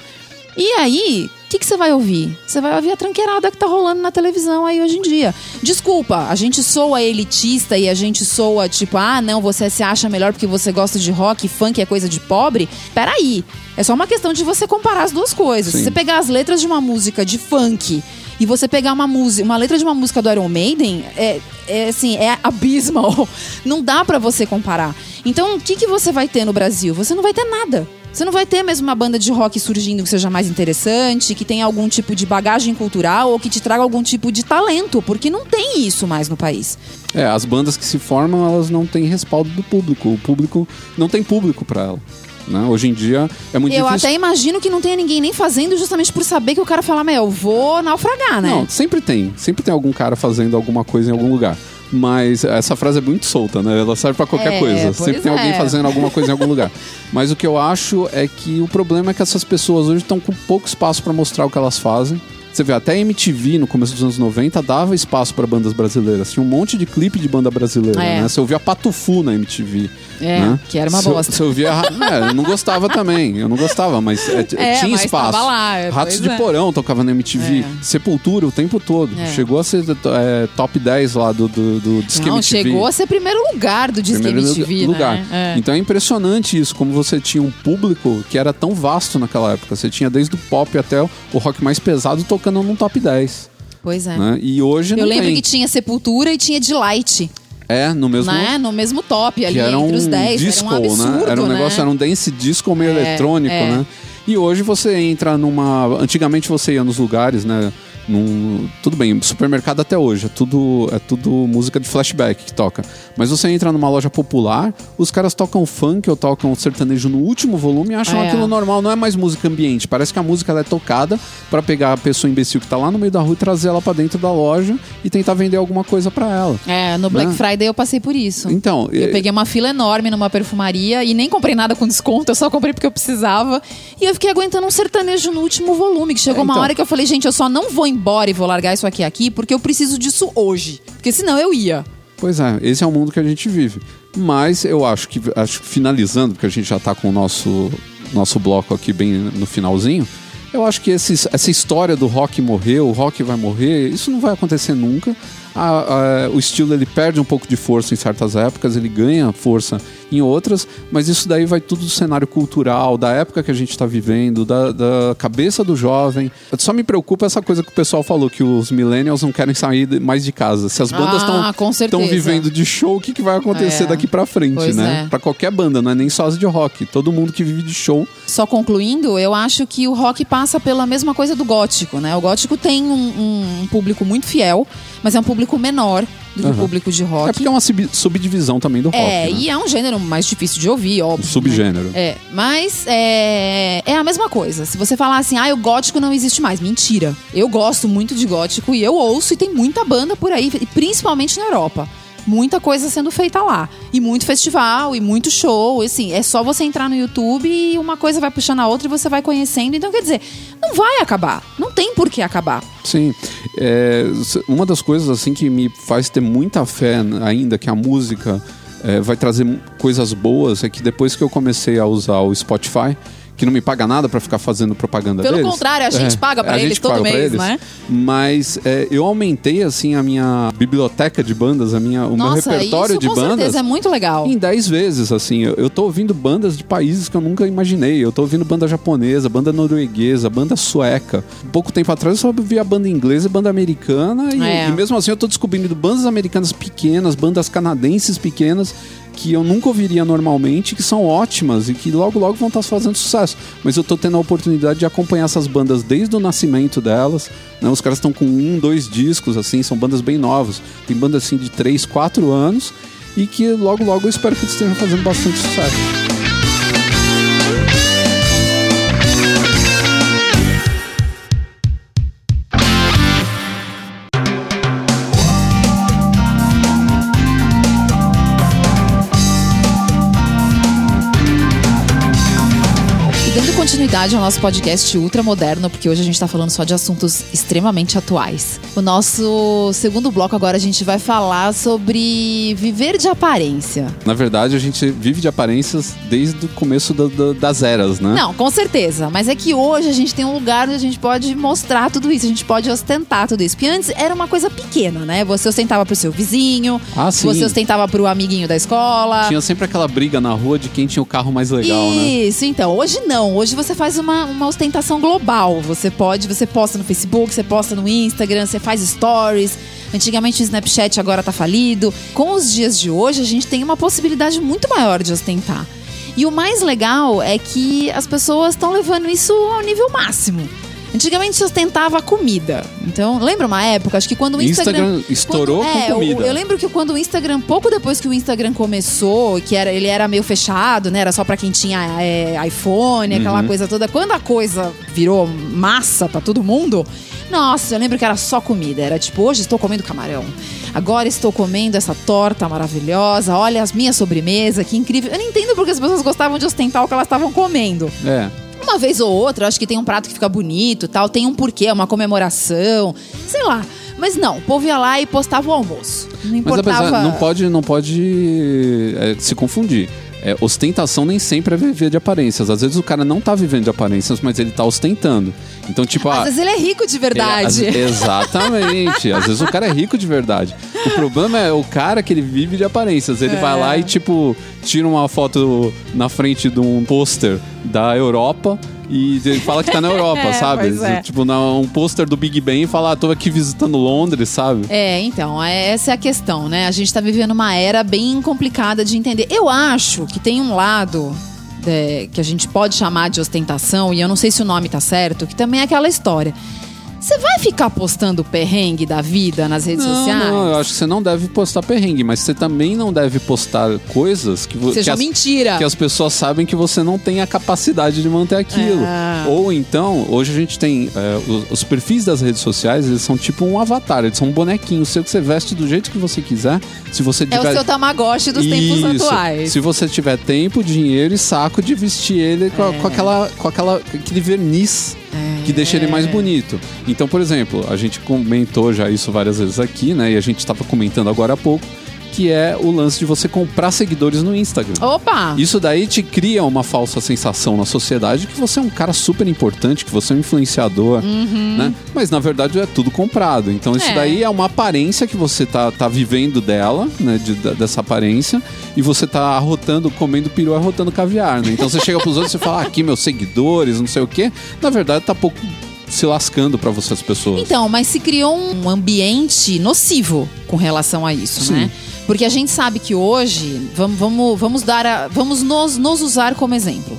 E aí, o que, que você vai ouvir? Você vai ouvir a tranqueirada que tá rolando na televisão aí hoje em dia. Desculpa, a gente soa elitista e a gente soa tipo, ah, não, você se acha melhor porque você gosta de rock, funk é coisa de pobre. Peraí, é só uma questão de você comparar as duas coisas. Sim. Se você pegar as letras de uma música de funk e você pegar uma música, uma letra de uma música do Iron Maiden, é, é assim, é abismal. Não dá pra você comparar. Então, o que, que você vai ter no Brasil? Você não vai ter nada. Você não vai ter mesmo uma banda de rock surgindo que seja mais interessante, que tenha algum tipo de bagagem cultural ou que te traga algum tipo de talento, porque não tem isso mais no país. É, as bandas que se formam, elas não têm respaldo do público. O público não tem público pra ela. Né? Hoje em dia é muito Eu difícil. até imagino que não tenha ninguém nem fazendo justamente por saber que o cara fala, meu, eu vou naufragar, né? Não, sempre tem. Sempre tem algum cara fazendo alguma coisa em algum lugar. Mas essa frase é muito solta, né? Ela serve pra qualquer É, coisa. Sempre tem alguém é. fazendo alguma coisa em algum lugar. Mas o que eu acho é que o problema é que essas pessoas hoje estão com pouco espaço pra mostrar o que elas fazem. Você vê, até a MTV no começo dos anos 90 dava espaço pra bandas brasileiras. Tinha um monte de clipe de banda brasileira, É. né? Você ouvia Patufu na MTV. É, né? que era uma Se bosta. Se eu via. é, eu não gostava também. Eu não gostava, mas é, É, tinha mas espaço. lá, é, Ratos de é. Porão tocava na MTV. Sepultura o tempo todo. Chegou a ser é, top 10 lá do, do, do Disque Não, MTV. chegou a ser primeiro lugar do Disque Primeiro MTV, lugar. né? Então é impressionante isso, como você tinha um público que era tão vasto naquela época. Você tinha desde o pop até o rock mais pesado tocando num top 10. Pois é. Né? E hoje Eu não lembro tem. que tinha Sepultura e tinha Delight, É, no mesmo. né? No mesmo top ali, era um entre os 10. disco, era um absurdo, né? Era um né? negócio, era um dance disco meio É, eletrônico, é. né? E hoje você entra numa. Antigamente você ia nos lugares, né? Num- tudo bem, supermercado até hoje, é tudo, é tudo música de flashback que toca. Mas você entra numa loja popular, os caras tocam funk ou tocam sertanejo no último volume e acham É. aquilo normal, não é mais música ambiente. Parece que a música é tocada pra pegar a pessoa imbecil que tá lá no meio da rua e trazer ela pra dentro da loja e tentar vender alguma coisa pra ela. É, no Black Né? Friday eu passei por isso. Então, Eu é- peguei uma fila enorme numa perfumaria e nem comprei nada com desconto, eu só comprei porque eu precisava. E eu fiquei aguentando um sertanejo no último volume, que chegou É, uma então. hora que eu falei, gente, eu só não vou embora e vou largar isso aqui aqui porque eu preciso disso hoje. Porque senão eu ia. Pois é, esse é o mundo que a gente vive. Mas eu acho que, acho que finalizando, porque a gente já tá com o nosso, nosso bloco aqui bem no finalzinho, eu acho que esses- essa história do rock morrer, o rock vai morrer, isso não vai acontecer nunca. A- a- o estilo ele perde um pouco de força em certas épocas, ele ganha força em outras, mas isso daí vai tudo do cenário cultural, da época que a gente está vivendo, da, da cabeça do jovem. Só me preocupa essa coisa que o pessoal falou, que os millennials não querem sair mais de casa. Se as bandas Ah, estão certeza. vivendo de show, o que, que vai acontecer É. daqui pra frente, Pois né? é. Pra qualquer banda, não é nem só as de rock. Todo mundo que vive de show. Só concluindo, eu acho que o rock passa pela mesma coisa do gótico, né? O gótico tem um, um público muito fiel, mas é um público menor do Aham. público de É rock. porque é uma sub- subdivisão também do rock. É, né? e é um gênero mais difícil de ouvir, óbvio. subgênero. né? É, mas é, é a mesma coisa. Se você falar assim, ah, o gótico não existe mais. Mentira. Eu gosto muito de gótico e eu ouço e tem muita banda por aí, principalmente na Europa. Muita coisa sendo feita lá. E muito festival, e muito show. Assim, é só você entrar no YouTube e uma coisa vai puxando a outra e você vai conhecendo. Então, quer dizer, não vai acabar. Não tem por que acabar. Sim. É, uma das coisas assim que me faz ter muita fé ainda que a música é, vai trazer coisas boas é que depois que eu comecei a usar o Spotify, que não me paga nada pra ficar fazendo propaganda Pelo deles. contrário, a gente paga pra a eles todo paga pra mês, eles. né? Mas é, eu aumentei assim a minha biblioteca de bandas, a minha, o Nossa, meu repertório isso de com bandas. certeza é muito legal. Em 10 vezes, assim. Eu, eu tô ouvindo bandas de países que eu nunca imaginei. Eu tô ouvindo banda japonesa, banda norueguesa, banda sueca. Pouco tempo atrás eu só ouvia banda inglesa e banda americana. E, É. e mesmo assim eu tô descobrindo bandas americanas pequenas, bandas canadenses pequenas que eu nunca ouviria normalmente, que são ótimas e que logo logo vão estar fazendo sucesso. Mas eu tô tendo a oportunidade de acompanhar essas bandas desde o nascimento delas. né? Os caras estão com um, dois discos, assim, são bandas bem novas. Tem bandas assim de três, quatro anos e que logo logo eu espero que estejam fazendo bastante sucesso. Continuidade ao nosso podcast ultra moderno, porque hoje a gente tá falando só de assuntos extremamente atuais. O nosso segundo bloco agora a gente vai falar sobre viver de aparência. Na verdade, a gente vive de aparências desde o começo da- da- das eras, né? Não, com certeza. Mas é que hoje a gente tem um lugar onde a gente pode mostrar tudo isso, a gente pode ostentar tudo isso. Porque antes era uma coisa pequena, né? Você ostentava pro seu vizinho, Ah, sim. você ostentava pro amiguinho da escola. Tinha sempre aquela briga na rua de quem tinha o carro mais legal, né? Isso, então. Hoje não. Hoje você faz uma, uma ostentação global. Você pode, você posta no Facebook, você posta no Instagram, você faz stories. Antigamente o Snapchat agora tá falido. Com os dias de hoje, a gente tem uma possibilidade muito maior de ostentar. E o mais legal é que as pessoas estão levando isso ao nível máximo. Antigamente se ostentava a comida. Então, lembra uma época? Acho que quando o Instagram. Instagram estourou quando- com é, o- comida. eu lembro que quando o Instagram, pouco depois que o Instagram começou, que era, ele era meio fechado, né? Era só pra quem tinha é, iPhone, aquela Uhum. coisa toda. Quando a coisa virou massa pra todo mundo, nossa, eu lembro que era só comida. Era tipo, hoje estou comendo camarão. Agora estou comendo essa torta maravilhosa. Olha as minhas sobremesa, que incrível. Eu não entendo porque as pessoas gostavam de ostentar o que elas estavam comendo. É. Uma vez ou outra, acho que tem um prato que fica bonito, tal, tem um porquê, uma comemoração, sei lá. Mas não, o povo ia lá e postava o almoço. Não Mas importava. apesar, não pode, não pode é, se confundir. É, ostentação nem sempre é viver de aparências. Às vezes o cara não tá vivendo de aparências, mas ele tá ostentando. Então, tipo, Às ah, vezes ele é rico de verdade. Ele- às- exatamente. Às vezes o cara é rico de verdade. O problema é o cara que ele vive de aparências. Ele É. vai lá e, tipo, tira uma foto na frente de um pôster da Europa. E ele fala que tá na Europa, É, sabe? é. Tipo, na, um pôster do Big Ben e fala, ah, tô aqui visitando Londres, sabe? É, então, é- essa é a questão, né? A gente tá vivendo uma era bem complicada de entender. Eu acho que tem um lado é, que a gente pode chamar de ostentação, e eu não sei se o nome tá certo, que também é aquela história. Você vai ficar postando perrengue da vida nas redes Não, sociais? não, eu acho que você não deve postar perrengue, mas você também não deve postar coisas que, vo- que, Seja as, mentira. que as pessoas sabem que você não tem a capacidade de manter aquilo. É. Ou então, hoje a gente tem é, os, os perfis das redes sociais, eles são tipo um avatar, eles são um bonequinho seu que você veste do jeito que você quiser. Se você É o seu Tamagotchi dos tempos Isso. atuais. Se você tiver tempo, dinheiro e saco de vestir ele com, É. com aquela, com aquela, aquele verniz que deixa ele mais bonito. Então, por exemplo, a gente comentou já isso várias vezes aqui, né? E a gente estava comentando agora há pouco, que é o lance de você comprar seguidores no Instagram. Opa! Isso daí te cria uma falsa sensação na sociedade que você é um cara super importante, que você é um influenciador, né? Mas na verdade é tudo comprado. Então isso Uhum. É. daí é uma aparência que você tá, tá vivendo dela, né? de- dessa aparência, e você tá arrotando, comendo peru, arrotando caviar, né? Então você chega pros outros e fala, ah, aqui meus seguidores, não sei o quê. Na verdade tá pouco se lascando pra você as pessoas. Então, mas se criou um ambiente nocivo com relação a isso, Sim. né? Porque a gente sabe que hoje, vamos, vamos, vamos dar a- vamos nos, nos usar como exemplo.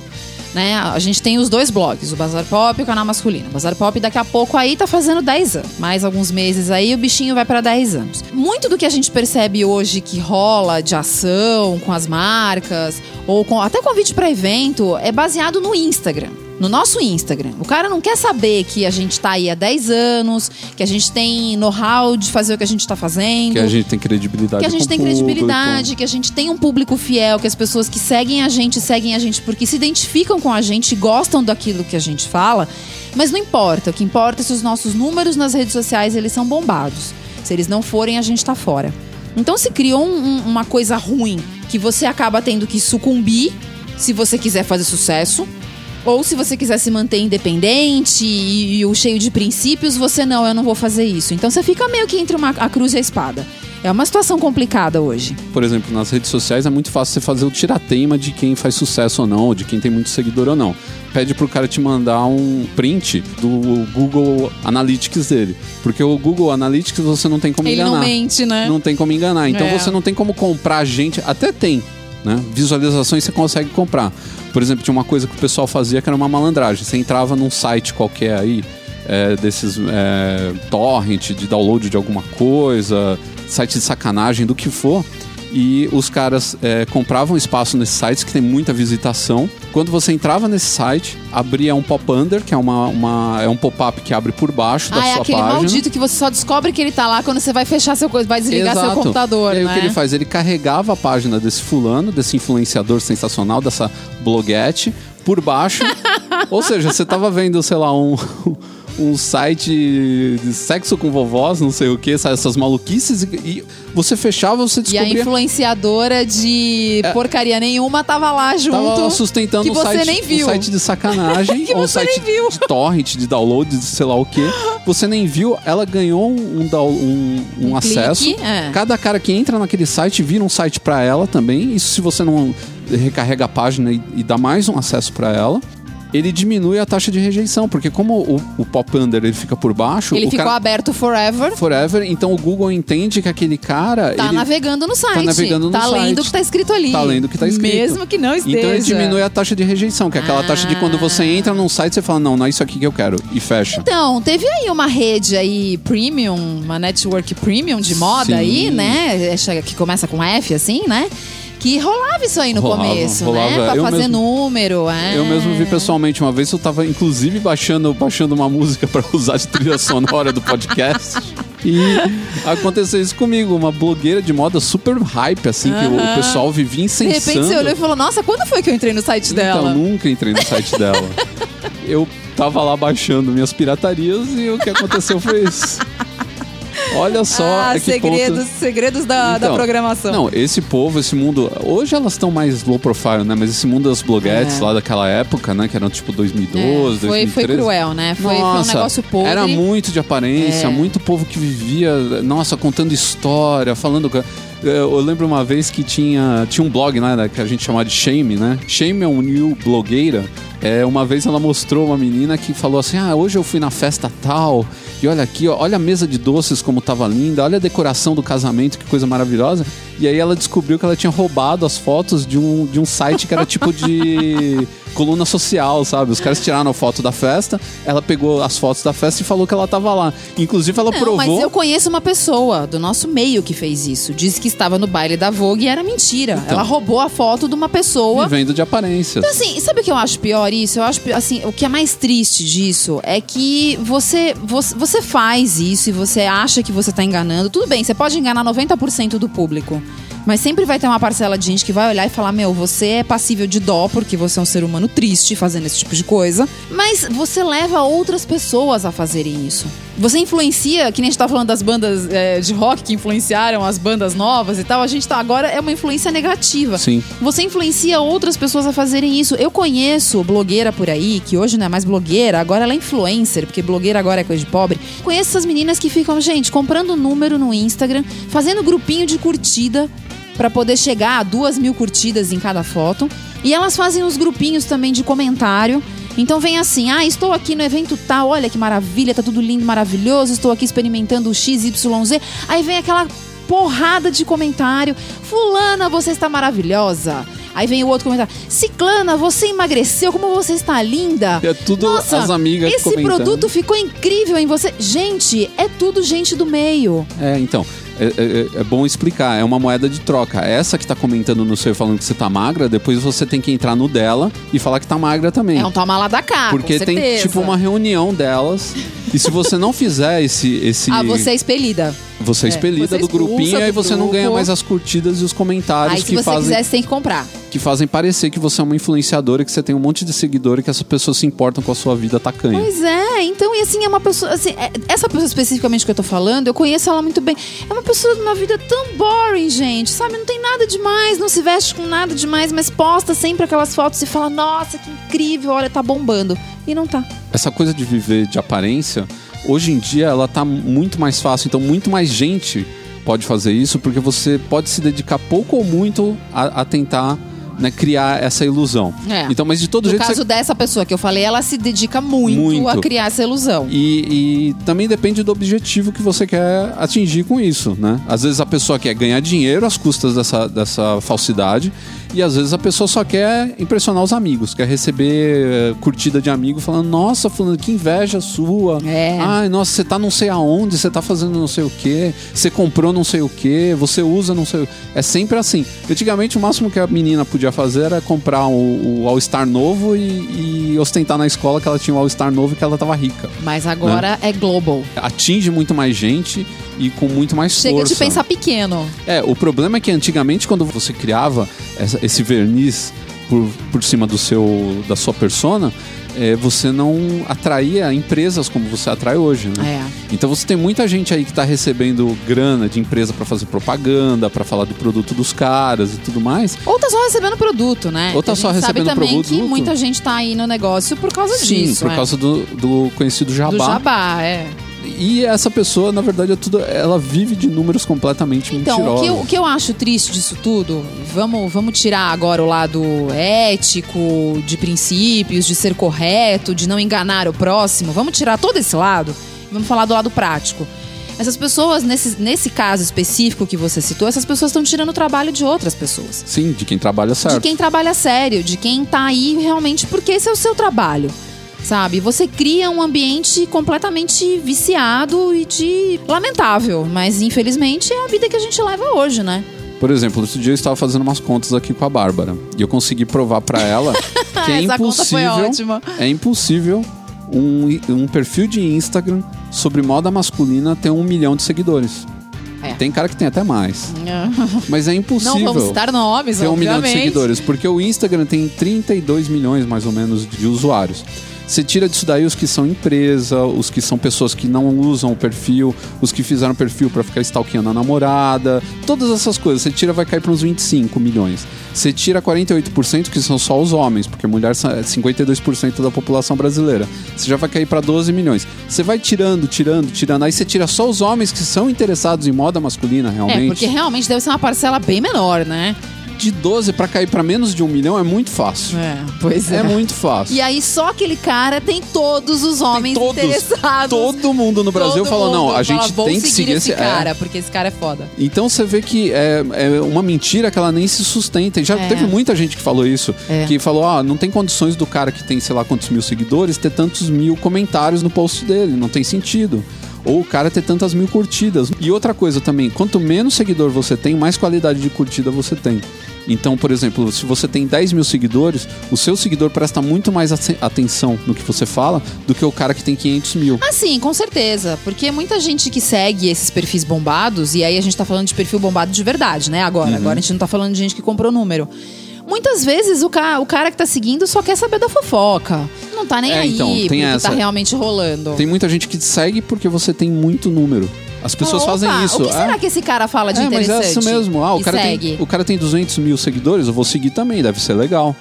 Né? A gente tem os dois blogs, o Bazar Pop e o canal masculino. O Bazar Pop daqui a pouco aí tá fazendo 10 anos. Mais alguns meses aí o bichinho vai para 10 anos. Muito do que a gente percebe hoje que rola de ação com as marcas, ou com até convite para evento, é baseado no Instagram. No nosso Instagram. O cara não quer saber que a gente tá aí há 10 anos, que a gente tem know-how de fazer o que a gente tá fazendo Que a gente tem credibilidade que a gente tem credibilidade, que a gente tem um público fiel, que as pessoas que seguem a gente seguem a gente porque se identificam com a gente, gostam daquilo que a gente fala. Mas não importa, o que importa é se os nossos números nas redes sociais eles são bombados. Se eles não forem, a gente tá fora. Então se criou um- um- uma coisa ruim que você acaba tendo que sucumbir se você quiser fazer sucesso. Ou se você quiser se manter independente e, e o cheio de princípios, você não, eu não vou fazer isso. Então você fica meio que entre uma, a cruz e a espada. É uma situação complicada hoje. por exemplo, nas redes sociais é muito fácil você fazer o tirateima de quem faz sucesso ou não, ou de quem tem muito seguidor ou não. Pede pro cara te mandar um print do Google Analytics dele. Porque o Google Analytics você não tem como Ele enganar. não mente, né? Não tem como enganar. Então É. você não tem como comprar gente. Até tem, né? Visualizações você consegue comprar. Por exemplo, tinha uma coisa que o pessoal fazia que era uma malandragem. Você entrava num site qualquer aí, é, desses é, torrent, de download de alguma coisa, site de sacanagem, do que for. E os caras é, compravam espaço nesses sites que tem muita visitação. Quando você entrava nesse site, abria um pop-under, que é, uma, uma- é um pop-up que abre por baixo da Ah, é sua aquele página. maldito que você só descobre que ele tá lá quando você vai fechar seu coisa, vai desligar seu Exato. computador, E aí né? o que ele faz? Ele carregava a página desse fulano, desse influenciador sensacional, dessa bloguete, por baixo. Ou seja, você tava vendo, sei lá, um, um site de sexo com vovós, não sei o que, essas maluquices, e, você fechava, você E a descobria... influenciadora de porcaria nenhuma tava lá junto. Tava sustentando que um você site, nem viu. um site de sacanagem, Que ou um site nem viu. de torrent, de download, de sei lá o que. Você nem viu, ela ganhou um, um, um- acesso. clique, é. Cada cara que entra naquele site vira um site pra ela também. Isso se você não recarrega a página e, e dá mais um acesso pra ela. Ele diminui a taxa de rejeição, porque como o, o pop under ele fica por baixo, Ele ficou cara aberto forever. forever, então o Google entende que aquele cara Tá navegando no site. navegando no tá lendo site. o que tá escrito ali. Tá lendo o que tá escrito. Mesmo que não esteja. Então ele diminui a taxa de rejeição, que é aquela taxa de quando você Ah. entra num site você fala, não, não é isso aqui que eu quero, e fecha. Então, teve aí uma rede aí premium, uma network premium de moda Sim. aí, né? Que começa com F, assim, né? Que rolava isso aí no Rolava, começo, rolava. né? Pra Eu fazer mesmo- número, é. Eu mesmo vi pessoalmente uma vez, eu tava inclusive baixando, baixando uma música pra usar de trilha sonora do podcast. E aconteceu isso comigo, uma blogueira de moda super hype, assim, que o- pessoal vivia De incensando. repente você olhou e falou, nossa, quando foi que eu entrei no site dela? Então, nunca entrei no site dela. Eu tava lá baixando minhas piratarias e o que aconteceu foi isso. Olha só ah, segredos, ponto... segredos da, da Então, programação. Não, esse povo, esse mundo. Hoje elas estão mais low profile, né? Mas esse mundo das bloguetes É. lá daquela época, né? Que eram tipo 2012, É, foi, 2013. foi cruel, né? Foi, foi um Nossa, negócio podre. Era muito de aparência, É. muito povo que vivia, nossa, contando história, falando. com- Eu lembro uma vez que tinha, tinha um blog né, que a gente chamava de Shame, né? Shame é um new blogueira. É, uma vez ela mostrou uma menina que falou assim: Ah, hoje eu fui na festa tal, e olha aqui, ó, olha a mesa de doces como tava linda, olha a decoração do casamento, que coisa maravilhosa. E aí ela descobriu que ela tinha roubado as fotos de um, de um site que era tipo de coluna social, sabe? Os caras tiraram a foto da festa, ela pegou as fotos da festa e falou que ela tava lá. Inclusive ela Não, provou. mas eu conheço uma pessoa do nosso meio que fez isso. Disse que estava no baile da Vogue e era mentira. Ela roubou a foto de uma pessoa. Vivendo de aparências. Então, assim, sabe o que eu acho pior isso? Eu acho, assim, o que é mais triste disso é que você, você, você faz isso e você acha que você tá enganando. Tudo bem, você pode enganar 90% do público. Mas sempre vai ter uma parcela de gente que vai olhar e falar: Meu, você é passível de dó porque você é um ser humano triste fazendo esse tipo de coisa. Mas você leva outras pessoas a fazerem isso. Você influencia, que nem a gente tá falando das bandas é, de rock que influenciaram as bandas novas e tal. A gente tá agora é uma influência negativa. Sim. Você influencia outras pessoas a fazerem isso. Eu conheço blogueira por aí, que hoje não é mais blogueira, agora ela é influencer, porque blogueira agora é coisa de pobre. Conheço essas meninas que ficam, gente, comprando número no Instagram, fazendo grupinho de curtida pra poder chegar a duas mil curtidas em cada foto. E elas fazem os grupinhos também de comentário. Então vem assim, ah, estou aqui no evento tal, olha que maravilha, tá tudo lindo, maravilhoso, estou aqui experimentando o XYZ. Aí vem aquela porrada de comentário. Fulana, você está maravilhosa. Aí vem o outro comentário. Ciclana, você emagreceu, como você está linda. É tudo Nossa, as amigas Esse comentando. produto ficou incrível em você. Gente, é tudo gente do meio. É, então. É, é- é bom explicar, é uma moeda de troca. Essa que tá comentando no seu falando que você tá magra, depois você tem que entrar no dela e falar que tá magra também. É um toma lá da cá, Porque tem tipo uma reunião delas. e se você não fizer esse. esse Ah, você é expelida. você é é, expelida você do grupinho e aí você não grupo. ganha mais as curtidas e os comentários Aí se que você fazem, quiser, você tem que comprar. Que fazem parecer que você é uma influenciadora, que você tem um monte de seguidor e que essas pessoas se importam com a sua vida tacanha. Pois é, então, e assim, é uma pessoa. Assim, é- essa pessoa especificamente que eu tô falando, eu conheço ela muito bem. É uma pessoa de uma vida tão boring, gente, sabe? Não tem nada demais, não se veste com nada demais, mas posta sempre aquelas fotos e fala: nossa, que incrível, olha, tá bombando. E não tá. essa coisa de viver de aparência, hoje em dia ela tá muito mais fácil, então muito mais gente pode fazer isso, porque você pode se dedicar pouco ou muito a, a tentar né, criar essa ilusão. É. Então, mas de todo No jeito caso você... dessa pessoa que eu falei, ela se dedica muito, Muito. a criar essa ilusão. E, e também depende do objetivo que você quer atingir com isso, né? Às vezes a pessoa quer ganhar dinheiro às custas dessa, dessa falsidade e às vezes a pessoa só quer impressionar os amigos, quer receber eh, curtida de amigo falando, nossa, fulano, que inveja sua. É. Ai, nossa, você tá não sei aonde, você tá fazendo não sei o quê, você comprou não sei o quê, você usa não sei o É sempre assim. Antigamente o máximo que a menina podia fazer era comprar o, o All-Star novo e, e ostentar na escola que ela tinha o All-Star novo e que ela tava rica Mas agora é global. atinge muito mais gente e com muito mais Chega força. de pensar pequeno. É, o problema é que antigamente quando você criava essa- esse verniz por, por cima do seu da sua persona, é, você não atraía empresas como você atrai hoje, né? É. Então você tem muita gente aí que tá recebendo grana de empresa para fazer propaganda, para falar do produto dos caras e tudo mais. Ou tá só recebendo produto, né? Ou tá só recebendo sabe também que muita gente tá aí no negócio por causa Sim, disso. por é. causa do, do conhecido jabá. do jabá, é. E essa pessoa, na verdade, é tudo, ela vive de números completamente Então, mentirosos. eu, o que eu acho triste disso tudo, vamos, vamos tirar agora o lado ético, de princípios, de ser correto, de não enganar o próximo, vamos tirar todo esse lado e vamos falar do lado prático. Essas pessoas, nesse, nesse caso específico que você citou, essas pessoas estão tirando o trabalho de outras pessoas. Sim, de quem trabalha certo. De quem trabalha sério, de quem tá aí realmente porque esse é o seu trabalho. Sabe? Você cria um ambiente completamente viciado e de lamentável, mas infelizmente é a vida que a gente leva hoje, né? Por exemplo, outro dia eu estava fazendo umas contas aqui com a Bárbara e eu consegui provar pra ela que é Essa conta foi impossível, ótima. é impossível um, um perfil de Instagram sobre moda masculina ter um milhão de seguidores. É. Tem cara que tem até mais, mas é impossível. Não vamos citar nomes, ter um milhão de seguidores, porque o Instagram tem 32 milhões mais ou menos de usuários. Você tira disso daí os que são empresa, os que são pessoas que não usam o perfil, os que fizeram perfil pra ficar stalkeando a namorada, todas essas coisas. Você tira, vai cair para uns 25 milhões. Você tira 48%, que são só os homens, porque mulher é 52% da população brasileira. Você já vai cair para 12 milhões. Você vai tirando, tirando, tirando. Aí você tira só os homens que são interessados em moda masculina, realmente. É, porque realmente deve ser uma parcela bem menor, né? De 12 pra cair pra menos de um milhão é muito fácil. É, pois É, muito fácil. E aí só aquele cara tem todos os homens Tem todos, interessados. Todo mundo no Brasil Todo falou, não, a gente fala, "Vou tem que seguir esse esse... é. cara, porque esse cara é foda. Então você vê que é, é uma mentira que ela nem se sustenta. E já É. teve muita gente que falou isso. É. Que falou, ah, não tem condições do cara que tem, sei lá, quantos mil seguidores ter tantos mil comentários no post dele. Não tem sentido. Ou o cara ter tantas mil curtidas. E outra coisa também, quanto menos seguidor você tem, mais qualidade de curtida você tem. Então, por exemplo, se você tem 10 mil seguidores, o seu seguidor presta muito mais atenção no que você fala do que o cara que tem 500 mil. Ah, sim, com certeza. Porque muita gente que segue esses perfis bombados, e aí a gente tá falando de perfil bombado de verdade, né? Agora. Uhum. Agora a gente não tá falando de gente que comprou número. Muitas vezes o, ca o cara que tá seguindo só quer saber da fofoca. Não tá nem É, aí então, tem essa. tá realmente rolando. Tem muita gente que te segue porque você tem muito número. As pessoas Opa, fazem isso. O que Ah, será que esse cara fala de é, mas interessante? é isso mesmo. Ah, o cara, segue. tem, o cara tem 200 mil seguidores, eu vou seguir também, deve ser legal.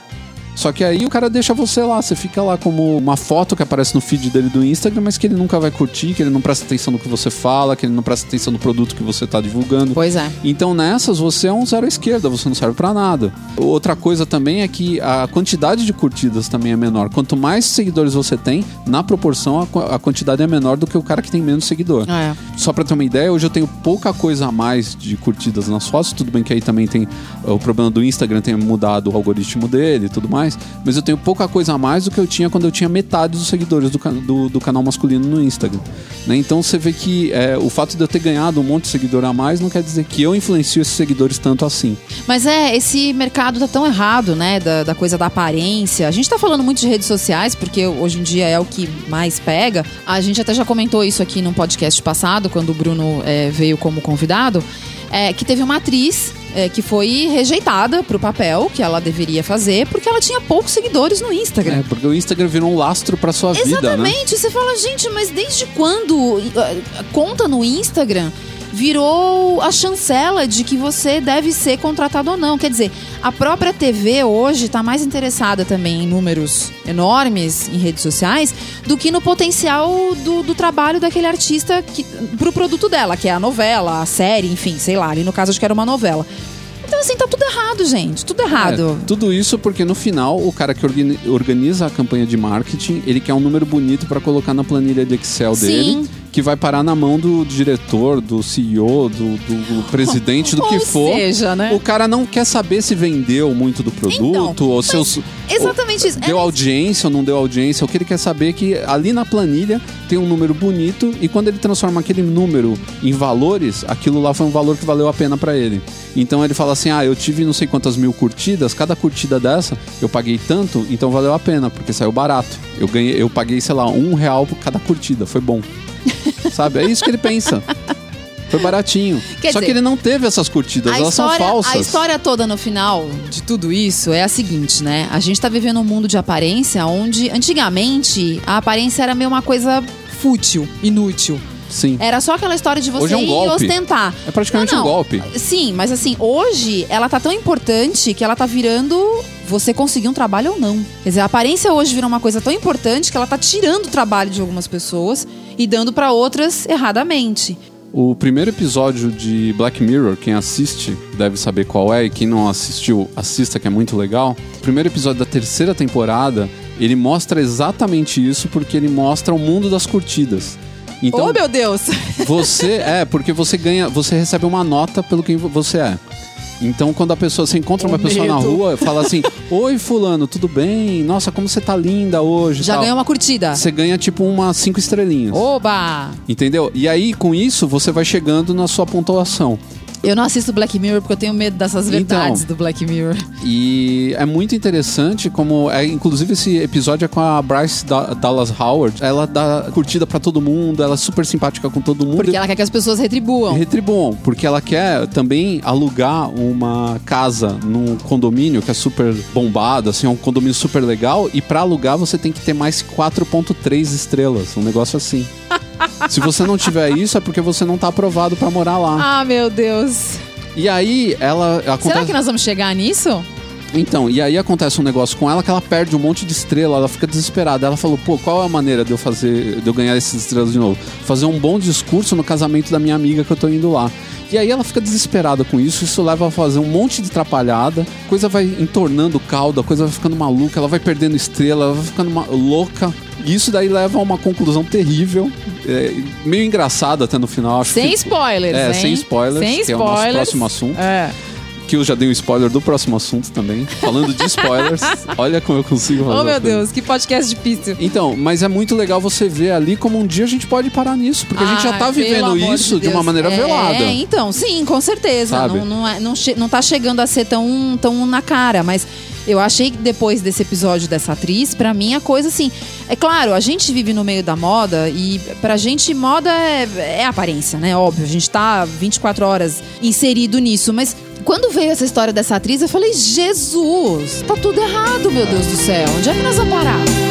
Só que aí o cara deixa você lá, você fica lá como uma foto que aparece no feed dele do Instagram, mas que ele nunca vai curtir, que ele não presta atenção no que você fala, que ele não presta atenção no produto que você tá divulgando. Pois é. Então nessas você é um zero à esquerda, você não serve pra nada. Outra coisa também é que a quantidade de curtidas também é menor. Quanto mais seguidores você tem, na proporção a, qu- a quantidade é menor do que o cara que tem menos seguidor. É. Só pra ter uma ideia, hoje eu tenho pouca coisa a mais de curtidas nas fotos. Tudo bem que aí também tem eh, o problema do Instagram, tem mudado o algoritmo dele e tudo mais. Mas eu tenho pouca coisa a mais do que eu tinha quando eu tinha metade dos seguidores do, do, do canal masculino no Instagram. né? Então você vê que eh, o fato de eu ter ganhado um monte de seguidor a mais não quer dizer que eu influencio esses seguidores tanto assim. Mas é, esse mercado tá tão errado, né? Da, da coisa da aparência. A gente tá falando muito de redes sociais, porque hoje em dia é o que mais pega. A gente até já comentou isso aqui num podcast passado, quando o Bruno é, veio como convidado. é, que teve uma atriz é, que foi rejeitada pro papel que ela deveria fazer, porque ela tinha poucos seguidores no Instagram. É, porque o Instagram virou um lastro pra sua vida, né? Exatamente. Você fala, gente, mas desde quando eh, conta no Instagram virou a chancela de que você deve ser contratado ou não? Quer dizer, a própria TV hoje está mais interessada também em números enormes em redes sociais do que no potencial do, do trabalho daquele artista que, pro produto dela, que é a novela, a série, enfim, sei lá. Ali no caso, acho que era uma novela. Então, assim, tá tudo errado, gente. Tudo errado. É, tudo isso porque no final o cara que organi- organiza a campanha de marketing, ele quer um número bonito pra colocar na planilha de Excel Sim. dele, que vai parar na mão do diretor, do CEO, do, do- do presidente, do que Ou for. seja, né? O cara não quer saber se vendeu muito do produto, Então, ou mas seus Exatamente isso. deu É audiência ou não deu audiência. O que ele quer saber é que ali na planilha tem um número bonito e quando ele transforma aquele número em valores, aquilo lá foi um valor que valeu a pena pra ele. Então ele fala assim: ah, eu tive não sei quantas mil curtidas, cada curtida dessa eu paguei tanto, então valeu a pena, porque saiu barato. Eu ganhei, eu paguei, sei lá, um real por cada curtida, foi bom. Sabe? É isso que ele pensa. Foi baratinho. Quer Só dizer, que ele não teve essas curtidas, elas história, são falsas. a história toda no final de tudo isso é a seguinte, né? A gente tá vivendo um mundo de aparência onde, antigamente, a aparência era meio uma coisa fútil, inútil. Sim. Era só aquela história de você é um ir golpe. ostentar. É praticamente Não, um não. golpe. Sim, mas assim, hoje ela tá tão importante que ela tá virando você conseguir um trabalho ou não. Quer dizer, a aparência hoje virou uma coisa tão importante que ela tá tirando o trabalho de algumas pessoas e dando pra outras erradamente. O primeiro episódio de Black Mirror, quem assiste deve saber qual é, e quem não assistiu, assista que é muito legal. O primeiro episódio da terceira temporada, ele mostra exatamente isso porque ele mostra o mundo das curtidas. Então, oh, meu Deus! você é, porque você ganha, você recebe uma nota pelo que você é. Então, quando a pessoa, você encontra uma O pessoa na medo. rua fala assim: Oi, Fulano, tudo bem? Nossa, como você tá linda hoje. Já tal." ganhou uma curtida. Você ganha tipo umas cinco estrelinhas. Oba! Entendeu? E aí, com isso, você vai chegando na sua pontuação. Eu não assisto Black Mirror porque eu tenho medo dessas Então. verdades do Black Mirror. E é muito interessante como. É, inclusive, esse episódio é com a Bryce Da- Dallas Howard. Ela dá curtida pra todo mundo, ela é super simpática com todo mundo. Porque ela quer que as pessoas retribuam. Retribuam, porque ela quer também alugar uma casa num condomínio que é super bombado, assim, é um condomínio super legal. E pra alugar você tem que ter mais 4,3 estrelas, um negócio assim. Se você não tiver isso, é porque você não tá aprovado pra morar lá. Ah, meu Deus. E aí ela acontece. Será que nós vamos chegar nisso? Então, e aí acontece um negócio com ela que ela perde um monte de estrela, ela fica desesperada. Ela falou, pô, qual é a maneira de eu fazer, de eu ganhar essas estrelas de novo? Fazer um bom discurso no casamento da minha amiga que eu tô indo lá. E aí ela fica desesperada com isso, isso leva a fazer um monte de atrapalhada, coisa vai entornando o caldo, a coisa vai ficando maluca, ela vai perdendo estrela, ela vai ficando louca. E isso daí leva a uma conclusão terrível, é, meio engraçada até no final. Acho Sem que- spoilers, É, hein? sem spoilers, Sem que é o nosso spoilers. próximo assunto. É. Que eu já dei um spoiler do próximo assunto também. Falando de spoilers, olha como eu consigo fazer. Oh, meu. Deus, que podcast difícil. Então, mas é muito legal você ver ali como um dia a gente pode parar nisso, porque a gente já tá Ai, pelo vivendo isso de, Deus. uma maneira é, velada. É, então, sim, com certeza. Sabe? Não, não, é- não, che- não tá chegando a ser tão, tão na cara, mas eu achei que depois desse episódio dessa atriz, pra mim a coisa assim. É claro, a gente vive no meio da moda e pra gente moda é, é aparência, né? Óbvio, a gente tá 24 horas inserido nisso, mas. Quando veio essa história dessa atriz, eu falei: Jesus, tá tudo errado, meu Deus do céu. Onde é que nós vamos parar?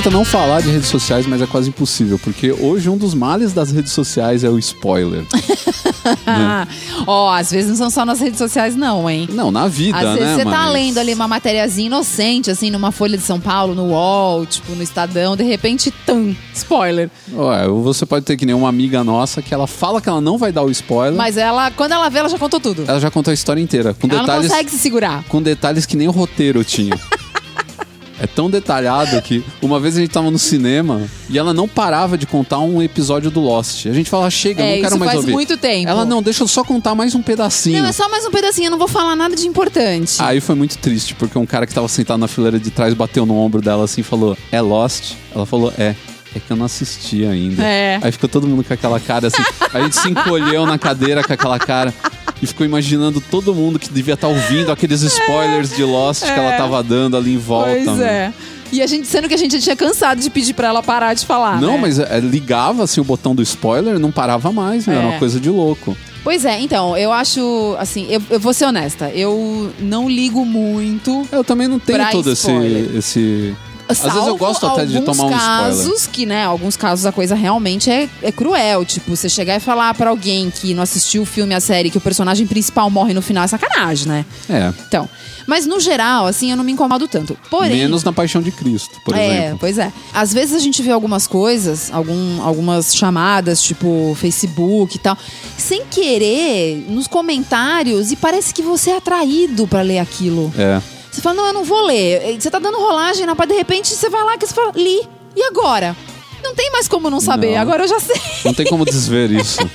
Tenta não falar de redes sociais, mas é quase impossível, porque hoje um dos males das redes sociais é o spoiler. Ah, Ó, às vezes não são só nas redes sociais, não, hein? não, na vida, Às né? vezes você tá mas- lendo ali uma matériazinha inocente, assim, numa Folha de São Paulo, no UOL, tipo, no Estadão, de repente, tum, spoiler. Ué, você pode ter que nem uma amiga nossa que ela fala que ela não vai dar o spoiler. Mas ela, quando ela vê, ela já contou tudo. Ela já contou a história inteira, com Ela não detalhes, consegue se segurar. com detalhes que nem o roteiro tinha. É tão detalhado que uma vez a gente tava no cinema e ela não parava de contar um episódio do Lost. A gente fala, chega, É, não quero mais faz ouvir. muito tempo. Ela não, deixa eu só contar mais um pedacinho. Não, é só mais um pedacinho, eu não vou falar nada de importante. Aí foi muito triste, porque um cara que tava sentado na fileira de trás bateu no ombro dela assim e falou: É Lost? Ela falou: É. É que eu não assisti ainda. É. Aí ficou todo mundo com aquela cara assim. a gente se encolheu na cadeira com aquela cara e ficou imaginando todo mundo que devia estar ouvindo aqueles spoilers de Lost que ela tava dando ali em volta. pois é. E a gente, sendo que a gente já tinha cansado de pedir pra ela parar de falar. Não, né? mas é, ligava assim o botão do spoiler, não parava mais, né? Era É. uma coisa de louco. Pois é, então, eu acho, assim, eu, eu vou ser honesta, eu não ligo muito Eu também não tenho todo esse, esse. Às vezes eu gosto até de tomar um spoiler. casos que, né, alguns casos a coisa realmente é, é cruel. Tipo, você chegar e falar pra alguém que não assistiu o filme, a série, que o personagem principal morre no final é sacanagem, né? É. Então, mas no geral, assim, eu não me incomodo tanto. Porém, Menos na Paixão de Cristo, por é, exemplo. pois é. Às vezes a gente vê algumas coisas, algum, algumas chamadas, tipo Facebook e tal, sem querer, nos comentários, e parece que você é atraído pra ler aquilo. É. Você fala, não, eu não vou ler. Você tá dando rolagem, na de repente você vai lá que você fala, li. E agora? Não tem mais como não saber, Não. agora eu já sei. Não tem como desver isso.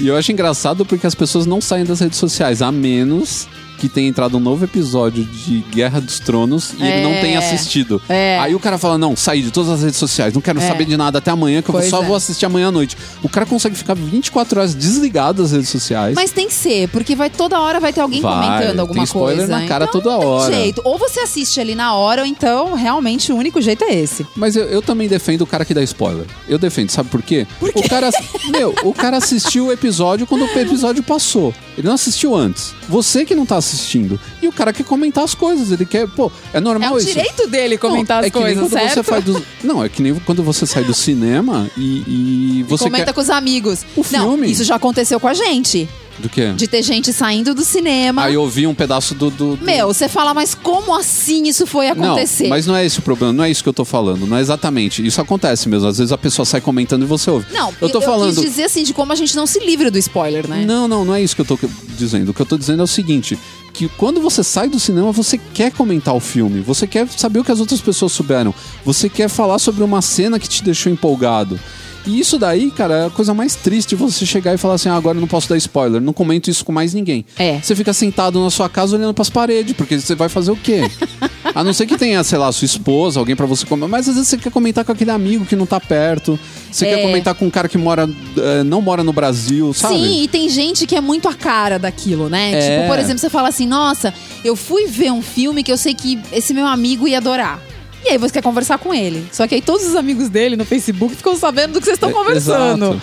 E eu acho engraçado porque as pessoas não saem das redes sociais, a menos que tenha entrado um novo episódio de Guerra dos Tronos e ele não É. tenha assistido. É. Aí o cara fala: Não, saí de todas as redes sociais, não quero É. saber de nada até amanhã, que eu Pois só é. vou assistir amanhã à noite. O cara consegue ficar 24 horas desligado das redes sociais. Mas tem que ser, porque vai toda hora vai ter alguém Vai, comentando alguma tem spoiler coisa. na cara então, toda tem hora. jeito. Ou você assiste ali na hora, ou então realmente o único jeito é esse. Mas eu, eu também defendo o cara que dá spoiler. Eu defendo, sabe por quê? O cara, meu, o cara assistiu o episódio quando o episódio passou. Ele não assistiu antes. Você que não tá assistindo. E o cara quer comentar as coisas. Ele quer, pô, é É normal o isso. direito dele comentar Não, as é que nem coisas, quando certo? Do... Não, é que nem quando você sai do cinema e, e você Comenta quer... com os amigos. O Não, filme. isso já aconteceu com a gente. Do quê? De ter gente saindo do cinema. Aí eu vi um pedaço do... do- do- Meu, você fala, mas como assim isso foi acontecer? Não, mas não é esse o problema, não é isso que eu tô falando, não é exatamente. Isso acontece mesmo. Às vezes a pessoa sai comentando e você ouve. Não, eu tô eu falando. quis dizer assim, de como a gente não se livra do spoiler, né? Não, não, não é isso que eu tô dizendo. O que eu tô dizendo é o seguinte: que quando você sai do cinema, você quer comentar o filme, você quer saber o que as outras pessoas souberam, você quer falar sobre uma cena que te deixou empolgado. E isso daí, cara, é a coisa mais triste você chegar e falar assim: ah, agora eu não posso dar spoiler, não comento isso com mais ninguém. É. Você fica sentado na sua casa olhando pras paredes, porque você vai fazer o quê? A não ser que tenha, sei lá, sua esposa, alguém pra você comentar. Mas às vezes você quer comentar com aquele amigo que não tá perto. Você É. quer comentar com um cara que mora, eh, não mora no Brasil, sabe? Sim, e tem gente que é muito a cara daquilo, né? É. Tipo, por exemplo, você fala assim: nossa, eu fui ver um filme que eu sei que esse meu amigo ia adorar. E aí você quer conversar com ele. Só que aí todos os amigos dele no Facebook ficam sabendo do que vocês estão É, conversando. exato.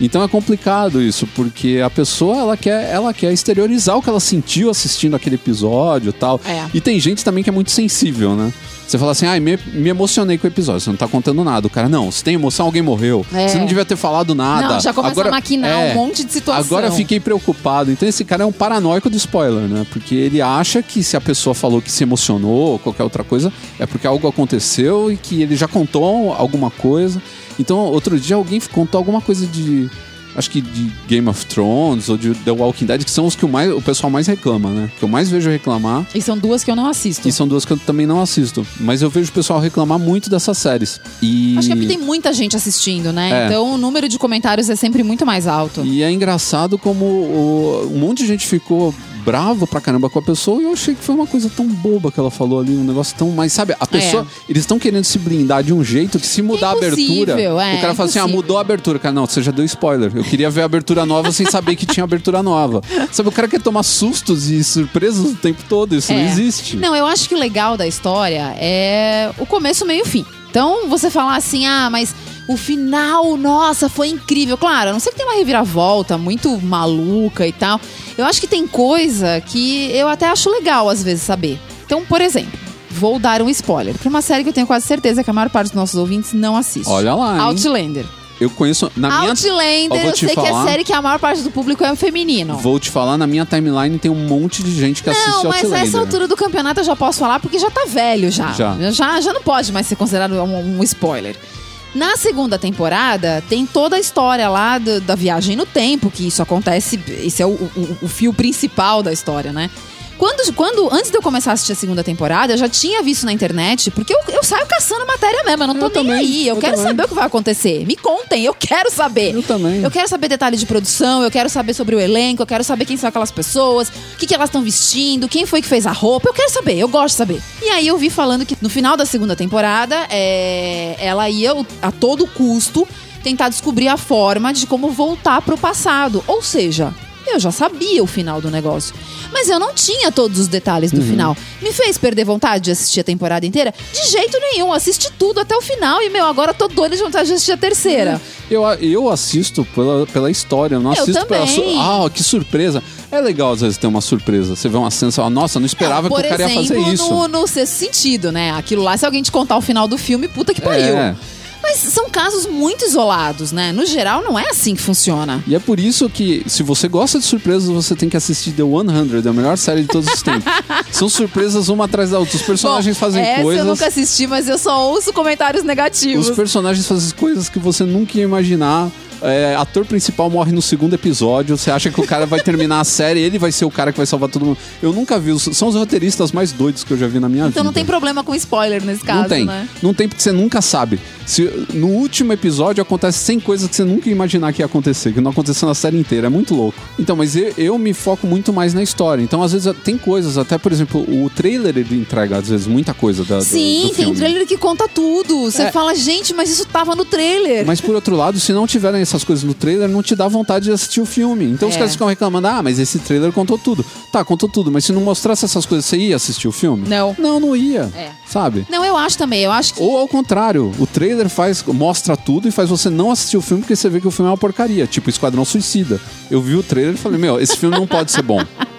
Então é complicado isso, porque a pessoa ela quer, ela quer exteriorizar o que ela sentiu assistindo aquele episódio e tal. É. E tem gente também que é muito sensível, né? Você fala assim, ai, me, me emocionei com o episódio, você não tá contando nada. O cara, não, se tem emoção, alguém morreu. É. Você não devia ter falado nada. Não, já começa Agora- a maquinar é, um monte de situação. Agora eu fiquei preocupado. Então esse cara é um paranoico do spoiler, né? Porque ele acha que se a pessoa falou que se emocionou ou qualquer outra coisa, é porque algo aconteceu e que ele já contou alguma coisa. Então, outro dia alguém contou alguma coisa de. Acho que de Game of Thrones ou de The Walking Dead, que são os que o, mais, o pessoal mais reclama, né? Que eu mais vejo reclamar. E são duas que eu não assisto. E são duas que eu também não assisto. Mas eu vejo o pessoal reclamar muito dessas séries. E... Acho que é porque tem muita gente assistindo, né? É. Então o número de comentários é sempre muito mais alto. E é engraçado como o- um monte de gente ficou bravo pra caramba com a pessoa e eu achei que foi uma coisa tão boba que ela falou ali, um negócio tão. Mas sabe, a pessoa. Eles estão querendo se blindar de um jeito que se mudar a impossível, abertura. é, o cara fala assim: ah, mudou a abertura. Cara, não, você já deu spoiler. Eu queria ver a abertura nova sem saber que tinha abertura nova. Sabe, o cara quer tomar sustos e surpresas o tempo todo. Isso não É. existe. Não, eu acho que o legal da história é o começo, meio e fim. Então, você falar assim, ah, mas o final, nossa, foi incrível. Claro, a não ser que tem uma reviravolta muito maluca e tal. Eu acho que tem coisa que eu até acho legal, às vezes, saber. Então, por exemplo, vou dar um spoiler pra uma série que eu tenho quase certeza que a maior parte dos nossos ouvintes não assiste. Olha lá, hein? Outlander. Eu conheço. Na minha. Outlander, vou eu te sei que é falar. série que a maior parte do público é feminino. Vou te falar, na minha timeline tem um monte de gente que assiste Não, mas Outlander. nessa altura do campeonato eu já posso falar porque já tá velho já. Já. Já, já não pode mais ser considerado um, um spoiler. Na segunda temporada, tem toda a história lá do- da viagem no tempo, que isso acontece, esse é o, o- o fio principal da história, né? Quando, quando, antes de eu começar a assistir a segunda temporada, eu já tinha visto na internet, porque eu, eu saio caçando matéria mesmo, eu não tô Eu nem também, aí. Eu, eu quero também. saber o que vai acontecer. Me contem, eu quero saber. Eu também. Eu quero saber detalhes de produção, eu quero saber sobre o elenco, eu quero saber quem são aquelas pessoas, o que, que elas estão vestindo, quem foi que fez a roupa. Eu quero saber, eu gosto de saber. E aí eu vi falando que no final da segunda temporada, é, ela ia a todo custo tentar descobrir a forma de como voltar pro passado. Ou seja, eu já sabia o final do negócio. Mas eu não tinha todos os detalhes do Uhum. final. Me fez perder vontade de assistir a temporada inteira? De jeito nenhum. Assisti tudo até o final. E, meu, agora tô doida de vontade de assistir a terceira. Eu, eu assisto pela, pela história, eu não Eu assisto pela. também. su- Ah, que surpresa. É legal às vezes ter uma surpresa. Você vê uma cena e fala, nossa, não esperava Não, que o cara ia fazer isso. No, no sexto sentido, né? Aquilo lá, se alguém te contar o final do filme, puta que pariu. É. Mas são casos muito isolados, né? No geral, não é assim que funciona. E é por isso que, se você gosta de surpresas, você tem que assistir The 100, a melhor série de todos os tempos. São surpresas uma atrás da outra. Os personagens Bom, fazem essa coisas. eu nunca assisti, mas eu só ouço comentários negativos. Os personagens fazem coisas que você nunca ia imaginar. É, ator principal morre no segundo episódio. Você acha que o cara vai terminar a série, ele vai ser o cara que vai salvar todo mundo. Eu nunca vi. São os roteiristas mais doidos que eu já vi na minha vida. Então não tem problema com spoiler nesse caso, Não tem. né? Não tem porque você nunca sabe. Se no último episódio acontece 100 coisas que você nunca ia imaginar que ia acontecer, que não aconteceu na série inteira. É muito louco. Então, mas eu, eu me foco muito mais na história. Então, às vezes, tem coisas, até por exemplo, o trailer ele entrega, às vezes, muita coisa da, do- Sim, do tem filme. trailer que conta tudo. Você É. fala, gente, mas isso tava no trailer. Mas por outro lado, se não tiverem essas coisas no trailer, não te dá vontade de assistir o filme. Então os É. caras ficam reclamando: ah, mas esse trailer contou tudo. Tá, contou tudo, mas se não mostrasse essas coisas, você ia assistir o filme? Não. Não, não ia. É. Sabe? Não, eu acho também. Eu acho que. Ou ao contrário, o trailer faz, mostra tudo e faz você não assistir o filme porque você vê que o filme é uma porcaria, tipo Esquadrão Suicida. Eu vi o trailer e falei, meu, esse filme não pode ser bom.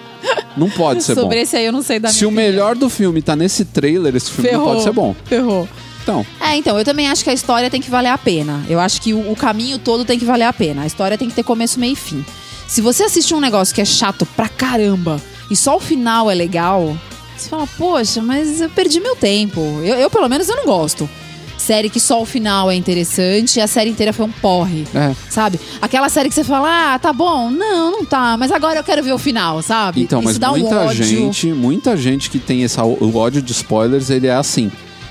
Não pode ser Sobre bom. esse aí eu não sei da Se o melhor do filme tá nesse trailer, esse filme Ferrou. não pode ser bom. Ferrou. Então, É, então, eu também acho que a história tem que valer a pena. Eu acho que o, o caminho todo tem que valer a pena. A história tem que ter começo, meio e fim. Se você assiste um negócio que é chato pra caramba e só o final é legal, você fala, poxa, mas eu perdi meu tempo. Eu, eu, pelo menos, eu não gosto. Série que só o final é interessante e a série inteira foi um porre. é. Sabe? Aquela série que você fala, ah, tá bom. Não, não tá. Mas agora eu quero ver o final, sabe? Então, Isso mas dá um muita ódio. gente, muita gente que tem essa, o ódio de spoilers, ele é assim.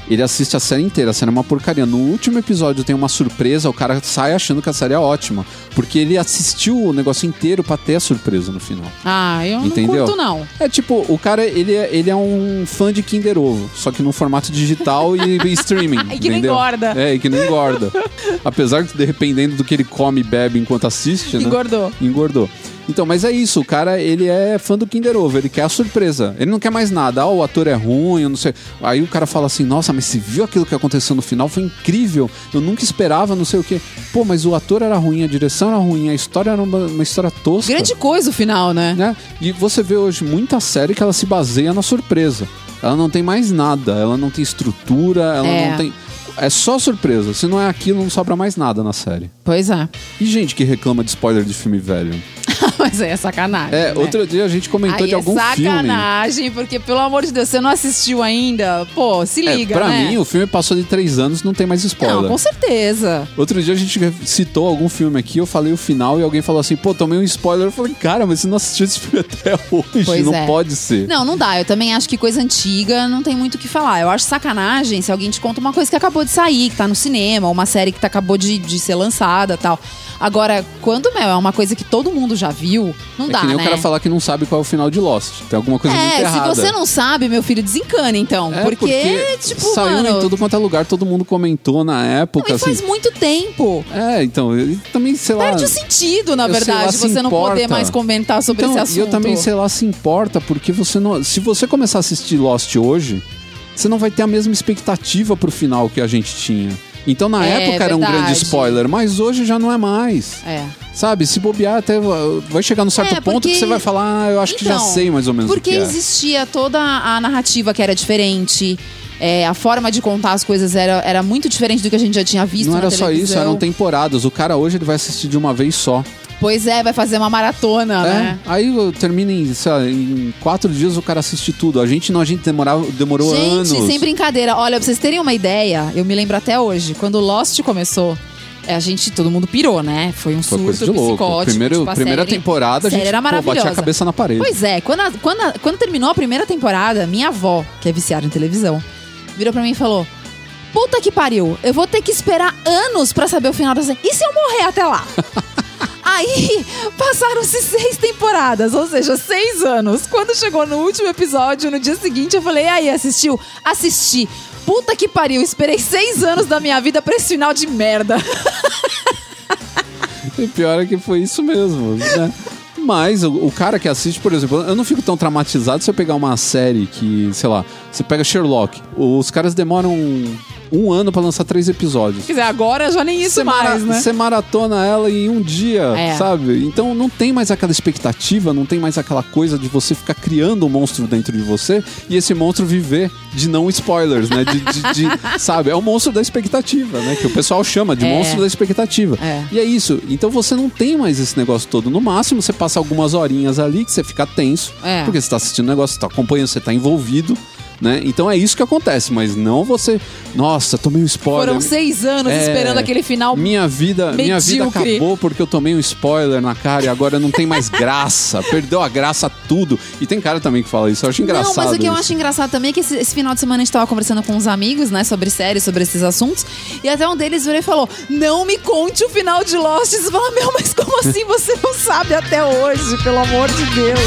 Ele assiste a série inteira, a série é uma porcaria. No último episódio tem uma surpresa, o cara sai achando que a série é ótima. Porque ele assistiu o negócio inteiro pra ter a surpresa no final. Ah, eu Entendeu? não curto, não. É tipo, o cara, ele é, ele é um fã de Kinder Ovo, só que no formato digital e, e streaming. E que não entendeu? engorda. É, e que não engorda. Apesar de, dependendo do que ele come e bebe enquanto assiste, né? Engordou. Engordou. Então, mas é isso, o cara, ele é fã do Kinder Ovo, ele quer a surpresa. Ele não quer mais nada. Ah, o ator é ruim, eu não sei. Aí o cara fala assim: "Nossa, mas você viu aquilo que aconteceu no final? Foi incrível. Eu nunca esperava, não sei o quê". Pô, mas o ator era ruim, a direção era ruim, a história era uma, uma história tosca. Grande coisa o final, né? né? E você vê hoje muita série que ela se baseia na surpresa. Ela não tem mais nada, ela não tem estrutura, ela É. não tem. É só surpresa. Se não é aquilo, não sobra mais nada na série. Pois é. E gente que reclama de spoiler de filme velho. Mas aí é sacanagem. É, né? outro dia a gente comentou Aí de é algum filme. sacanagem, porque, pelo amor de Deus, você não assistiu ainda? Pô, se É, liga, pra né? mim, o filme passou de três anos não tem mais spoiler. Não, com certeza. Outro dia a gente citou algum filme aqui, eu falei o final e alguém falou assim, pô, tomei um spoiler. Eu falei, cara, mas você não assistiu esse filme até hoje, Pois não é. pode ser. Não, não dá. Eu também acho que coisa antiga não tem muito o que falar. Eu acho sacanagem se alguém te conta uma coisa que acabou de sair, que tá no cinema, uma série que tá, acabou de, de ser lançada tal. Agora, quando, meu, é uma coisa que todo mundo já viu, não é dá, que nem né? o cara falar que não sabe qual é o final de Lost. Tem alguma coisa muito É, se errada. você não sabe, meu filho, desencana então. É, porque, tipo, saiu mano. em tudo quanto é lugar, todo mundo comentou na época, Não, e assim. faz muito tempo. É, então, e também, sei lá. Perde o sentido, na eu lá, verdade, se você não poder importa. mais comentar sobre Então, esse e assunto. eu também, sei lá, se importa, porque você não. Se você começar a assistir Lost hoje, você não vai ter a mesma expectativa pro final que a gente tinha. Então, na É, época era um grande spoiler, mas hoje já não é mais. É. Sabe? Se bobear, até vai chegar num certo É, ponto porque- que você vai falar, ah, eu acho que já Então, sei mais ou menos Porque o que é. existia toda a narrativa que era diferente. É, a forma de contar as coisas era, era muito diferente do que a gente já tinha visto Não era só isso, televisão. eram temporadas. O cara hoje ele vai assistir de uma vez só. Pois é, vai fazer uma maratona, É, né? Aí termina em, sei lá, em quatro dias o cara assiste tudo. A gente não, a gente demorava, demorou Gente, anos. sem brincadeira. Olha, pra vocês terem uma ideia, eu me lembro até hoje, quando Lost começou, a gente, todo mundo pirou, né? Foi um Foi surto coisa de louco. psicótico. Primeiro, tipo, a primeira série- temporada a gente era pô, batia a cabeça na parede. Pois é, quando, a- quando, a- quando terminou a primeira temporada, minha avó, que é viciada em televisão, virou pra mim e falou: Puta que pariu, eu vou ter que esperar anos pra saber o final da série. E se eu morrer até lá? Aí passaram-se seis temporadas, ou seja, seis anos. Quando chegou no último episódio, no dia seguinte, eu falei: E aí, assistiu? Assisti. Puta que pariu, esperei seis anos da minha vida pra esse final de merda. E pior é que foi isso mesmo, né? Mas o, o cara que assiste, por exemplo, eu não fico tão traumatizado se eu pegar uma série que, sei lá, você pega Sherlock. Os caras demoram um ano pra lançar três episódios. Quer dizer, agora já nem isso Você mara- mais, né? Você maratona ela em um dia, É. sabe? Então não tem mais aquela expectativa, não tem mais aquela coisa de você ficar criando um monstro dentro de você e esse monstro viver de não spoilers, né? De, de- de- sabe? É o monstro da expectativa, né? Que o pessoal chama de É. monstro da expectativa. É. E é isso. Então você não tem mais esse negócio todo. No máximo, você passa algumas horinhas ali que você fica tenso, É. porque você tá assistindo o negócio, você tá acompanhando, você tá envolvido. Né? Então é isso que acontece, mas não você. Nossa, tomei um spoiler. Foram seis anos É, esperando aquele final. Minha vida, minha vida medíocre. acabou porque eu tomei um spoiler na cara e agora não tem mais graça. Perdeu a graça tudo. E tem cara também que fala isso. Eu acho engraçado. Não, mas o que eu isso. acho engraçado também é que esse, esse final de semana a gente tava conversando com uns amigos, né, sobre séries, sobre esses assuntos. E até um deles virou e falou: Não me conte o final de Lost. E você fala, meu, mas como assim você não sabe até hoje, pelo amor de Deus?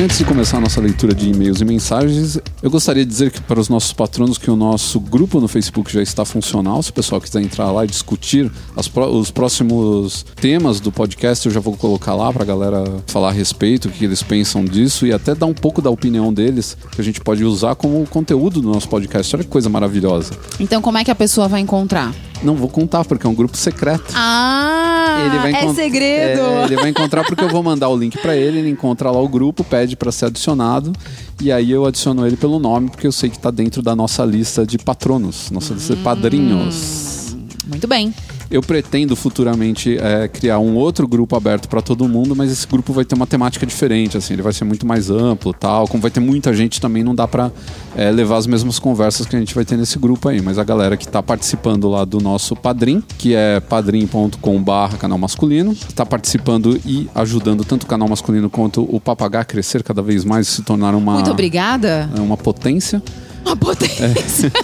Antes de começar a nossa leitura de e-mails e mensagens, eu gostaria de dizer que para os nossos patronos que o nosso grupo no Facebook já está funcional. Se o pessoal quiser entrar lá e discutir os próximos temas do podcast, eu já vou colocar lá para a galera falar a respeito, o que eles pensam disso e até dar um pouco da opinião deles, que a gente pode usar como conteúdo do nosso podcast. Olha que coisa maravilhosa. Então, como é que a pessoa vai encontrar? Não vou contar, porque é um grupo secreto. Ah, é encont- segredo. É, ele vai encontrar porque eu vou mandar o link pra ele, ele encontra lá o grupo, pede pra ser adicionado e aí eu adiciono ele pelo nome porque eu sei que tá dentro da nossa lista de patronos, nossa lista de padrinhos. Muito bem. Eu pretendo futuramente é, criar um outro grupo aberto pra todo mundo, mas esse grupo vai ter uma temática diferente, assim, ele vai ser muito mais amplo, tal. Como vai ter muita gente, também não dá pra é, levar as mesmas conversas que a gente vai ter nesse grupo aí. Mas a galera que tá participando lá do nosso Padrim, que é padrim.com/barra canal masculino, tá participando e ajudando tanto o canal masculino quanto o Papagá a crescer cada vez mais e se tornar uma Muito obrigada. é uma potência. Uma potência.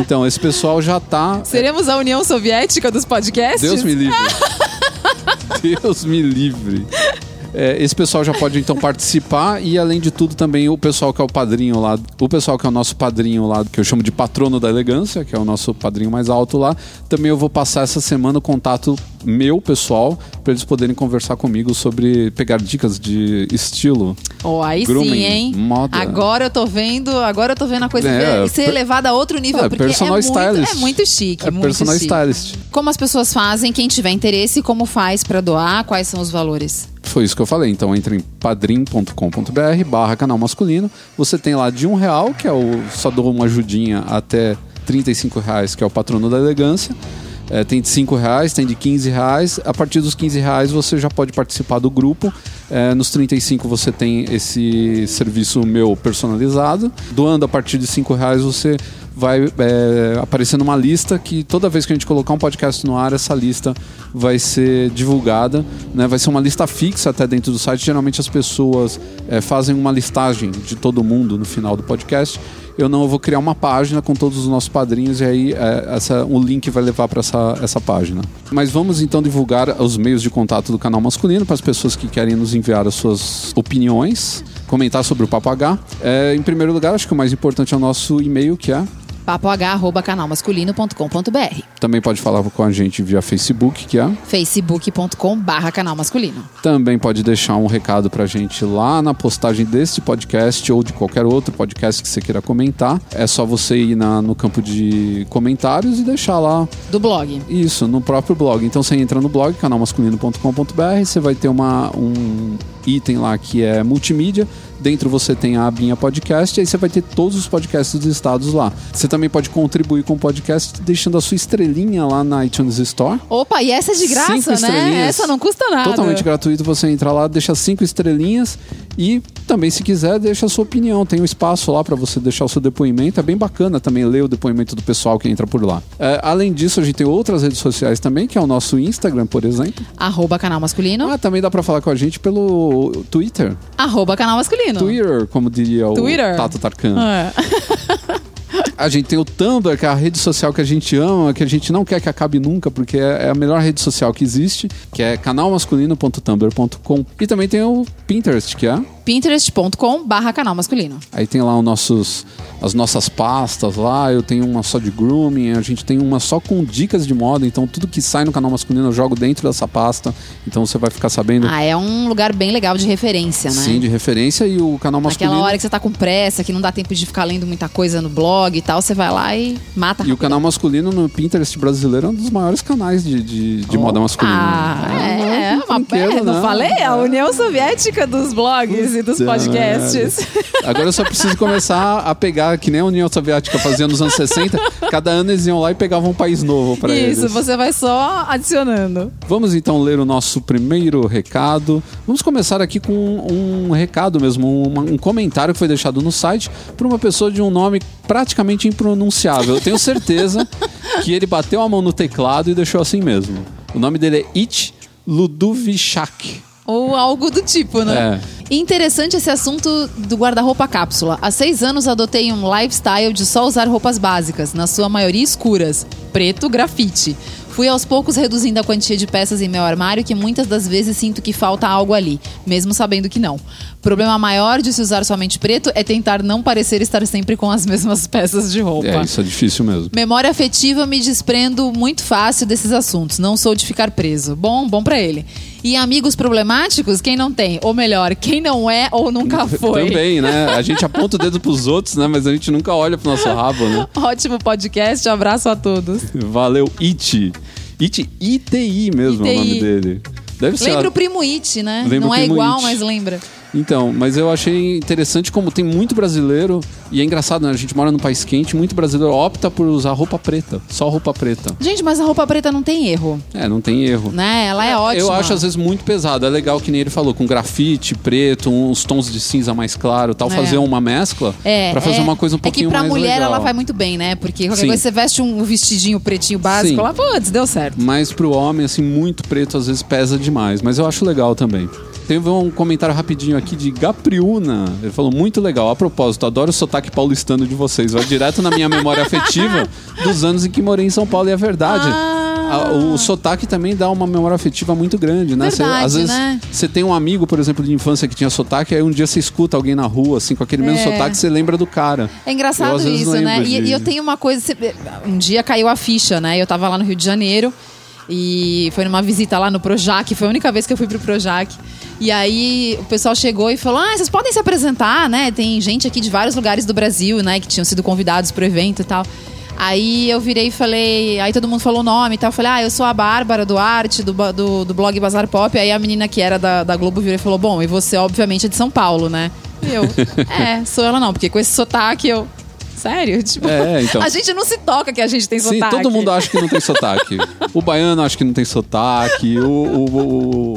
Então, esse pessoal já tá Seremos a União Soviética dos podcasts? Deus me livre. Deus me livre. É, esse pessoal já pode então participar e além de tudo também o pessoal que é o padrinho lá, o pessoal que é o nosso padrinho lá, que eu chamo de patrono da elegância, que é o nosso padrinho mais alto lá, também eu vou passar essa semana o contato meu pessoal para eles poderem conversar comigo sobre pegar dicas de estilo. Oh, aí Grooming, sim, hein? moda. Agora eu tô vendo, agora eu tô vendo a coisa É, ver- ser per- elevada a outro nível, É, porque é personal muito, stylist. é muito chique, É muito personal chique. stylist. Como as pessoas fazem, quem tiver interesse, como faz pra doar, quais são os valores? Foi isso que eu falei. Então entra em padrim.com.br barra canal masculino. Você tem lá de um real, que é o. Só dou uma ajudinha até 35 reais, que é o patrono da elegância. É, tem de 5 reais, tem de 15 reais. A partir dos 15 reais você já pode participar do grupo. É, nos 35 você tem esse serviço meu personalizado. Doando a partir de 5 reais você vai é, aparecer numa lista que toda vez que a gente colocar um podcast no ar, essa lista vai ser divulgada. Né? Vai ser uma lista fixa até dentro do site. Geralmente as pessoas é, fazem uma listagem de todo mundo no final do podcast. Eu não eu vou criar uma página com todos os nossos padrinhos e aí é, essa, o link vai levar para essa, essa página. Mas vamos então divulgar os meios de contato do canal masculino para as pessoas que querem nos enviar as suas opiniões, comentar sobre o Papo H. É, em primeiro lugar, acho que o mais importante é o nosso e-mail, que é papoh.canalmasculino.com.br Também pode falar com a gente via Facebook, que é. facebook.com barra canal masculino. Também pode deixar um recado pra gente lá na postagem deste podcast ou de qualquer outro podcast que você queira comentar. É só você ir na- no campo de comentários e deixar lá Do blog. isso no próprio blog. Então você entra no blog canalmasculino.com.br, você vai ter uma, um item lá que é multimídia. Dentro você tem a abinha podcast, e aí você vai ter todos os podcasts listados lá. Você também pode contribuir com o podcast deixando a sua estrelinha lá na iTunes Store. Opa, e essa é de graça, né? Essa não custa nada. Totalmente gratuito, você entra lá, deixa cinco estrelinhas e também, se quiser, deixa a sua opinião. Tem um espaço lá para você deixar o seu depoimento. É bem bacana também ler o depoimento do pessoal que entra por lá. É, além disso, a gente tem outras redes sociais também, que é o nosso Instagram, por exemplo. Arroba canal masculino. Ah, também dá para falar com a gente pelo Twitter. Arroba canal masculino. Twitter, como diria o Twitter. Tato Tarkan. É. A gente tem o Tumblr, que é a rede social que a gente ama, que a gente não quer que acabe nunca, porque é é a melhor rede social que existe, que é canalmasculino.tumblr.com. E também tem o Pinterest, que é. Pinterest.com barra canal masculino. Aí tem lá os nossos, as nossas pastas lá, eu tenho uma só de grooming, a gente tem uma só com dicas de moda, então tudo que sai no canal masculino eu jogo dentro dessa pasta, então você vai ficar sabendo Ah, é um lugar bem legal de referência, né? sim de referência e o canal masculino. Naquela hora que você tá com pressa, que não dá tempo de ficar lendo muita coisa no blog e tal, você vai lá e mata E o rápido. canal masculino no Pinterest brasileiro é um dos maiores canais de, de, de moda masculina. Ah, é, é, uma, brinquedo, é, não né? falei? A União Soviética dos blogs e dos podcasts. Agora eu só preciso começar a pegar, que nem a União Soviética fazia nos anos 60, cada ano eles iam lá e pegavam um país novo para eles. Isso, você vai só adicionando. Vamos então ler o nosso primeiro recado. Vamos começar aqui com um recado mesmo, um, um comentário que foi deixado no site por uma pessoa de um nome praticamente impronunciável. Eu tenho certeza que ele bateu a mão no teclado e deixou assim mesmo. O nome dele é It Ludovichak. Ou algo do tipo, né? É. Interessante esse assunto do guarda-roupa cápsula. Há seis anos adotei um lifestyle de só usar roupas básicas, na sua maioria escuras, preto, grafite. Fui aos poucos reduzindo a quantia de peças em meu armário, que muitas das vezes sinto que falta algo ali, mesmo sabendo que não. Problema maior de se usar somente preto é tentar não parecer estar sempre com as mesmas peças de roupa. É, isso é difícil mesmo. Memória afetiva me desprendo muito fácil desses assuntos. Não sou de ficar preso. Bom, bom pra ele. E amigos problemáticos, quem não tem? Ou melhor, quem não é ou nunca foi. Também, né? A gente aponta o dedo pros outros, né? Mas a gente nunca olha pro nosso rabo, né? Ótimo podcast, abraço a todos. Valeu, It. It, ITI mesmo é o nome ITI. dele. Deve ser. Lembra o primo It, né? Lembra não é igual, It. mas lembra. Então, mas eu achei interessante como tem muito brasileiro, e é engraçado, né? A gente mora num país quente, muito brasileiro opta por usar roupa preta, só roupa preta. Gente, mas a roupa preta não tem erro, É, não tem erro. né? Ela é ótima. Eu acho às vezes muito pesado. É legal que nem ele falou, com grafite, preto, uns tons de cinza mais claro, tal, É. fazer uma mescla É, pra fazer é, uma coisa um É que pouquinho pra mais mulher legal. ela vai muito bem, né? Porque qualquer Sim. coisa você veste um vestidinho pretinho básico, Sim. lá, putz, deu certo. Mas pro homem, assim, muito preto às vezes pesa demais. Mas eu acho legal também. Teve um comentário rapidinho aqui de Gapriuna. Ele falou, muito legal. A propósito, adoro o sotaque paulistano de vocês. Vai direto na minha memória afetiva dos anos em que morei em São Paulo e é verdade. Ah, a- o sotaque também dá uma memória afetiva muito grande, né? Verdade, às vezes né? você tem um amigo, por exemplo, de infância que tinha sotaque, aí um dia você escuta alguém na rua, assim, com aquele mesmo É. sotaque, você lembra do cara. É Eu, engraçado vezes, isso, né? E, de- eu tenho uma coisa. Um dia caiu a ficha, né? Eu tava lá no Rio de Janeiro e foi numa visita lá no Projac, foi a única vez que eu fui pro Projac. E aí o pessoal chegou e falou: Ah, vocês podem se apresentar, né? Tem gente aqui de vários lugares do Brasil, né? Que tinham sido convidados pro evento e tal. Aí eu virei e falei, aí todo mundo falou o nome e tal. Eu falei, ah, eu sou a Bárbara Duarte, do, do, do blog Bazar Pop. Aí a menina que era da, da Globo virou e falou, bom, e você obviamente é de São Paulo, né? E eu, é, sou ela não, porque com esse sotaque eu. Sério? Tipo, É, então. a gente não se toca que a gente tem Sim, sotaque. todo mundo acha que não tem sotaque. O baiano acha que não tem sotaque, o, o,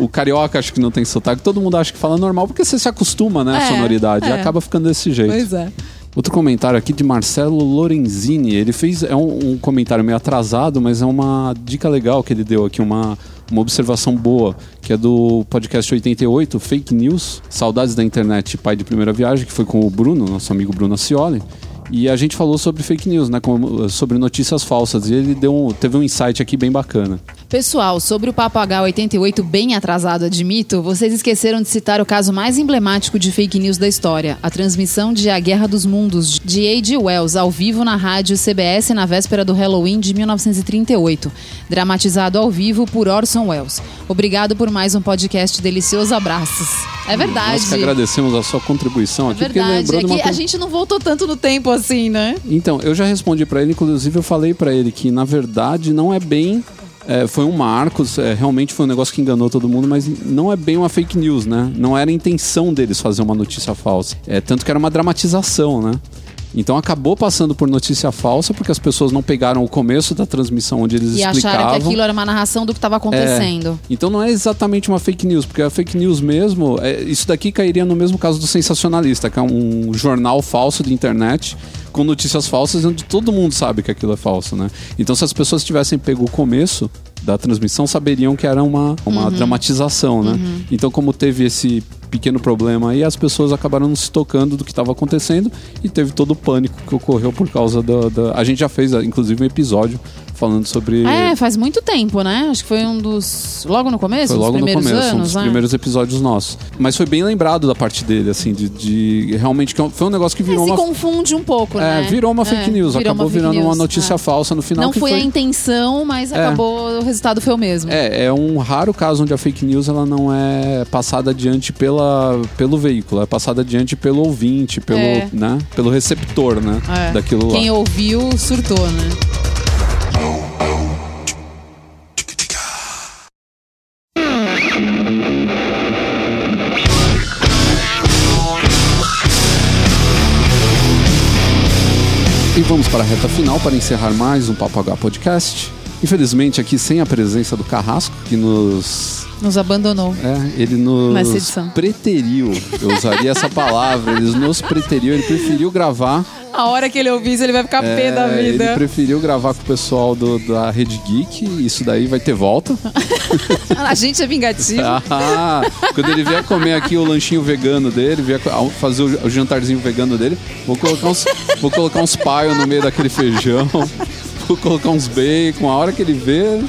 o, o carioca acha que não tem sotaque, todo mundo acha que fala normal, porque você se acostuma, né, à É, sonoridade, e é. acaba ficando desse jeito. Pois é. Outro comentário aqui de Marcelo Lorenzini. Ele fez. É um, um comentário meio atrasado, mas é uma dica legal que ele deu aqui, uma, uma observação boa, que é do podcast 88, Fake News, Saudades da Internet, pai de primeira viagem, que foi com o Bruno, nosso amigo Bruno Ascioli. E a gente falou sobre fake news, né? sobre notícias falsas. E ele deu um- teve um insight aqui bem bacana. Pessoal, sobre o Papo H88 bem atrasado, admito, vocês esqueceram de citar o caso mais emblemático de fake news da história, a transmissão de A Guerra dos Mundos, de A.G. Wells, ao vivo na rádio CBS na véspera do Halloween de 1938, dramatizado ao vivo por Orson Welles. Obrigado por mais um podcast delicioso, abraços. É verdade. Nós que agradecemos a sua contribuição É aqui, ele verdade. É que a gente não voltou tanto no tempo assim, né? Então, eu já respondi pra ele, inclusive eu falei pra ele que na verdade não é bem. É, foi um marco, é, realmente foi um negócio que enganou todo mundo, mas não é bem uma fake news, né? Não era a intenção deles fazer uma notícia falsa. É, tanto que era uma dramatização, né? Então acabou passando por notícia falsa porque as pessoas não pegaram o começo da transmissão onde eles E explicavam. acharam que aquilo era uma narração do que estava acontecendo. Então não é exatamente uma fake news, porque a fake news mesmo, é, isso daqui cairia no mesmo caso do sensacionalista, que é um jornal falso de internet com notícias falsas onde todo mundo sabe que aquilo é falso, né? Então se as pessoas tivessem pego o começo da transmissão, saberiam que era uma, uma dramatização, né? Então como teve esse pequeno problema aí, as pessoas acabaram não se tocando do que estava acontecendo e teve todo o pânico que ocorreu por causa da, da... A gente já fez, inclusive, um episódio falando sobre... É, faz muito tempo, né? Acho que foi um dos. Logo no começo? Foi logo dos no primeiros começo, um anos, dos né? primeiros episódios nossos. Mas foi bem lembrado da parte dele, assim, de, de- realmente que foi um negócio que É, virou se uma. confunde um pouco, É, né? virou uma fake É, news, virou acabou uma virando uma news, notícia é. falsa no final. Não foi, foi a intenção, mas É. acabou, o resultado foi o mesmo. É, é um raro caso onde a fake news ela não é passada adiante pela, pelo veículo, é passada adiante pelo ouvinte, pelo, É. né, pelo receptor, né, É. daquilo lá. Quem ouviu surtou, né? E vamos para a reta final para encerrar mais um Papo H Podcast. Infelizmente aqui sem a presença do Carrasco, que nos Nos abandonou. É, ele nos preteriu. Eu usaria essa palavra. Ele nos preteriu. Ele preferiu gravar. A hora que ele ouvir isso, ele vai ficar pé da é, vida. Ele preferiu gravar com o pessoal do- da Rede Geek. Isso daí vai ter volta. A gente é vingativo. Ah, quando ele vier comer aqui o lanchinho vegano dele, vier fazer o, o jantarzinho vegano dele, vou colocar uns, vou colocar uns paio no meio daquele feijão. Vou colocar uns bacon. A hora que ele vê,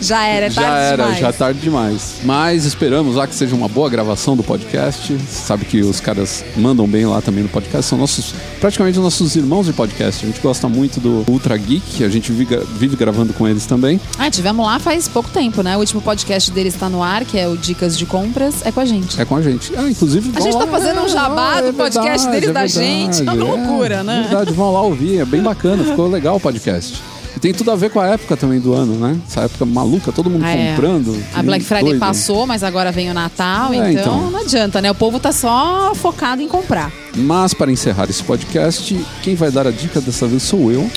Já era, é tarde já era, demais. já é tarde demais. Mas esperamos lá que seja uma boa gravação do podcast. Sabe que os caras mandam bem lá também no podcast. São nossos, praticamente nossos irmãos de podcast. A gente gosta muito do Ultra Geek. A gente vive, gravando com eles também. Ah, tivemos lá faz pouco tempo, né? O último podcast deles está no ar, que é o Dicas de Compras, é com a gente. É com a gente. Ah, inclusive. A gente tá lá- fazendo um jabá do podcast deles da gente. É uma loucura, né? Verdade, vão lá ouvir. É bem bacana. Ficou legal o podcast. Tem tudo a ver com a época também do ano, né? Essa época maluca, todo mundo Ah, é. comprando. A Black Friday doido. passou, mas agora vem o Natal, É, então, então. não adianta, né? O povo tá só focado em comprar. Mas para encerrar esse podcast, quem vai dar a dica dessa vez sou eu.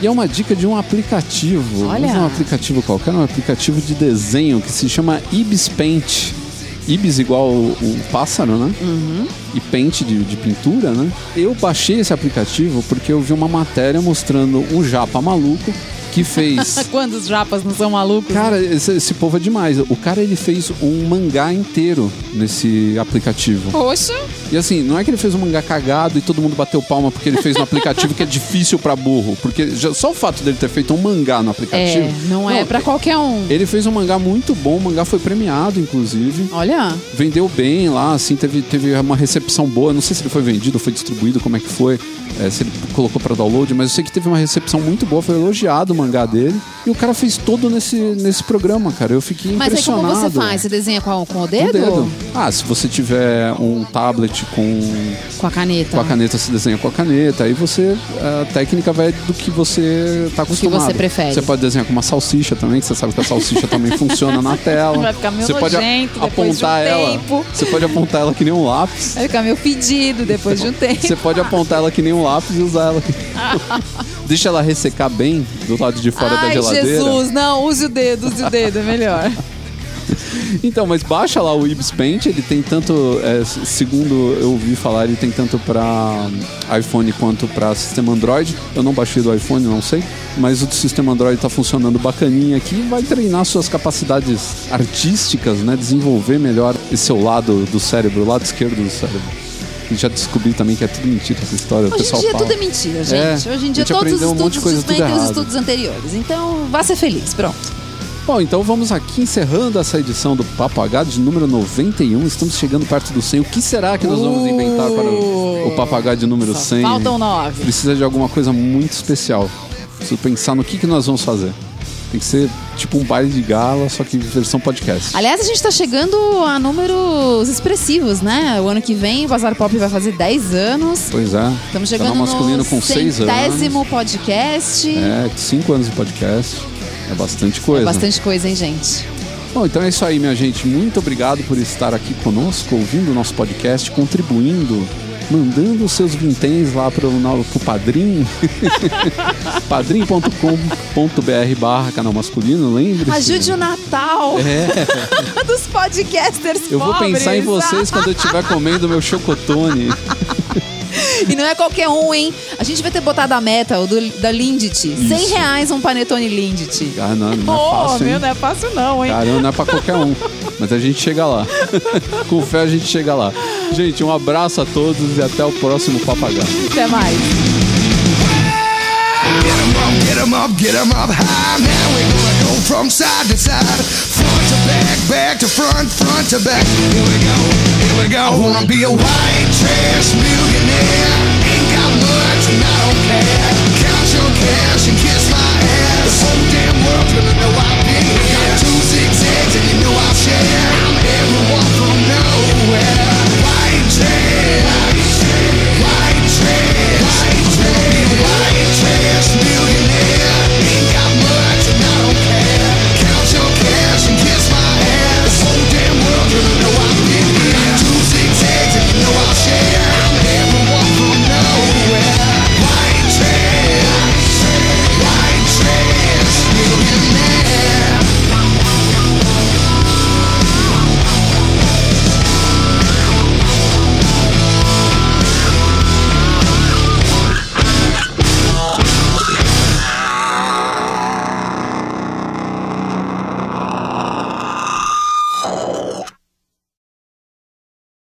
E é uma dica de um aplicativo. Olha. Não é um aplicativo qualquer, é um aplicativo de desenho que se chama Ibis Paint. Ibis igual o, o pássaro, né? E paint de, de pintura, né? Eu baixei esse aplicativo porque eu vi uma matéria mostrando um japa maluco que fez Quantos japas não são malucos? Cara, esse, esse povo é demais. O cara ele fez um mangá inteiro nesse aplicativo. Poxa, E assim, não é que ele fez um mangá cagado e todo mundo bateu palma porque ele fez no aplicativo que é difícil pra burro. Porque já- só o fato dele ter feito um mangá no aplicativo. É, não é pra qualquer um. Ele fez um mangá muito bom, o mangá foi premiado, inclusive. Olha, Vendeu bem lá, assim, teve, teve uma recepção boa. Não sei se ele foi vendido, foi distribuído, como é que foi, é, se ele colocou pra download, mas eu sei que teve uma recepção muito boa, foi elogiado mangá dele. E o cara fez todo nesse, nesse programa, cara. Eu fiquei mas aí como impressionado. você faz? Você desenha com, com o Com dedo? o dedo. Ah, se você tiver um tablet com, Com a caneta. com a caneta, você desenha com a caneta. Aí você. A técnica vai do que você tá que acostumado. você prefere. Você pode desenhar com uma salsicha também, que você sabe que a salsicha também funciona na tela. Vai ficar meio você pode a- nojento depois de um apontar ela. tempo. Você pode apontar ela que nem um lápis. Vai ficar meio pedido depois de um tempo. Você pode apontar ela que nem um lápis e usar ela. Deixa ela ressecar bem do lado de fora da Ai, geladeira. Jesus, não, use o dedo, use o dedo, é melhor. Então, mas baixa lá o Ibis Paint, ele tem tanto, é, segundo eu ouvi falar, ele tem tanto pra iPhone quanto pra sistema Android. Eu não baixei do iPhone, não sei, mas o do sistema Android tá funcionando bacaninha aqui, vai treinar suas capacidades artísticas, né, desenvolver melhor esse seu lado do cérebro, o lado esquerdo do cérebro. E já descobri também que é tudo mentira essa história, o Hoje em dia fala. tudo é mentira, gente. É, Hoje em dia todos os um estudos desmentem os estudos anteriores. Então, vá ser feliz, pronto. Bom, então vamos aqui encerrando essa edição do H de número 91. Estamos chegando perto do 100. O que será que nós vamos inventar para o, o H de número 100? Faltam nove. Precisa de alguma coisa muito especial. Preciso pensar no que, que nós vamos fazer. Tem que ser tipo um baile de gala, só que versão podcast. Aliás, a gente tá chegando a números expressivos, né? O ano que vem o Bazar Pop vai fazer 10 anos. Pois é. Estamos chegando Canal masculino no com 6 anos. centésimo podcast. É, 5 anos de podcast. É bastante coisa. Bastante coisa, hein, gente? Bom, então é isso aí, minha gente. Muito obrigado por estar aqui conosco, ouvindo o nosso podcast, contribuindo, mandando os seus vinténs lá pro, no- pro Padrim. padrim.com.br barra canal masculino, lembre-se. Ajude o Natal É, dos podcasters eu vou pobres. pensar em vocês quando eu estiver comendo meu chocotone. E não é qualquer um, hein? A gente vai ter botado a meta, o do, da Lindt. 100 reais um panetone Lindt. Ah, não, não é Oh, fácil, meu, não é fácil não, hein? Caramba, não é pra qualquer um. Mas a gente chega lá. Com fé a gente chega lá. Gente, um abraço a todos e até o próximo papagaio. Até mais. Get 'em up, get 'em up, get 'em up high. Now we're gonna go from side to side, front to back, back to front, front to back. Here we go, like I wanna be a white trash millionaire. Ain't got much and I don't care. Count your cash and kiss my ass. This whole damn world's gonna know I've been here. Got two zigzags and you know I'll share. I'm everyone from nowhere. White trash. White trash. White trash. White trash. White trash. millionaire.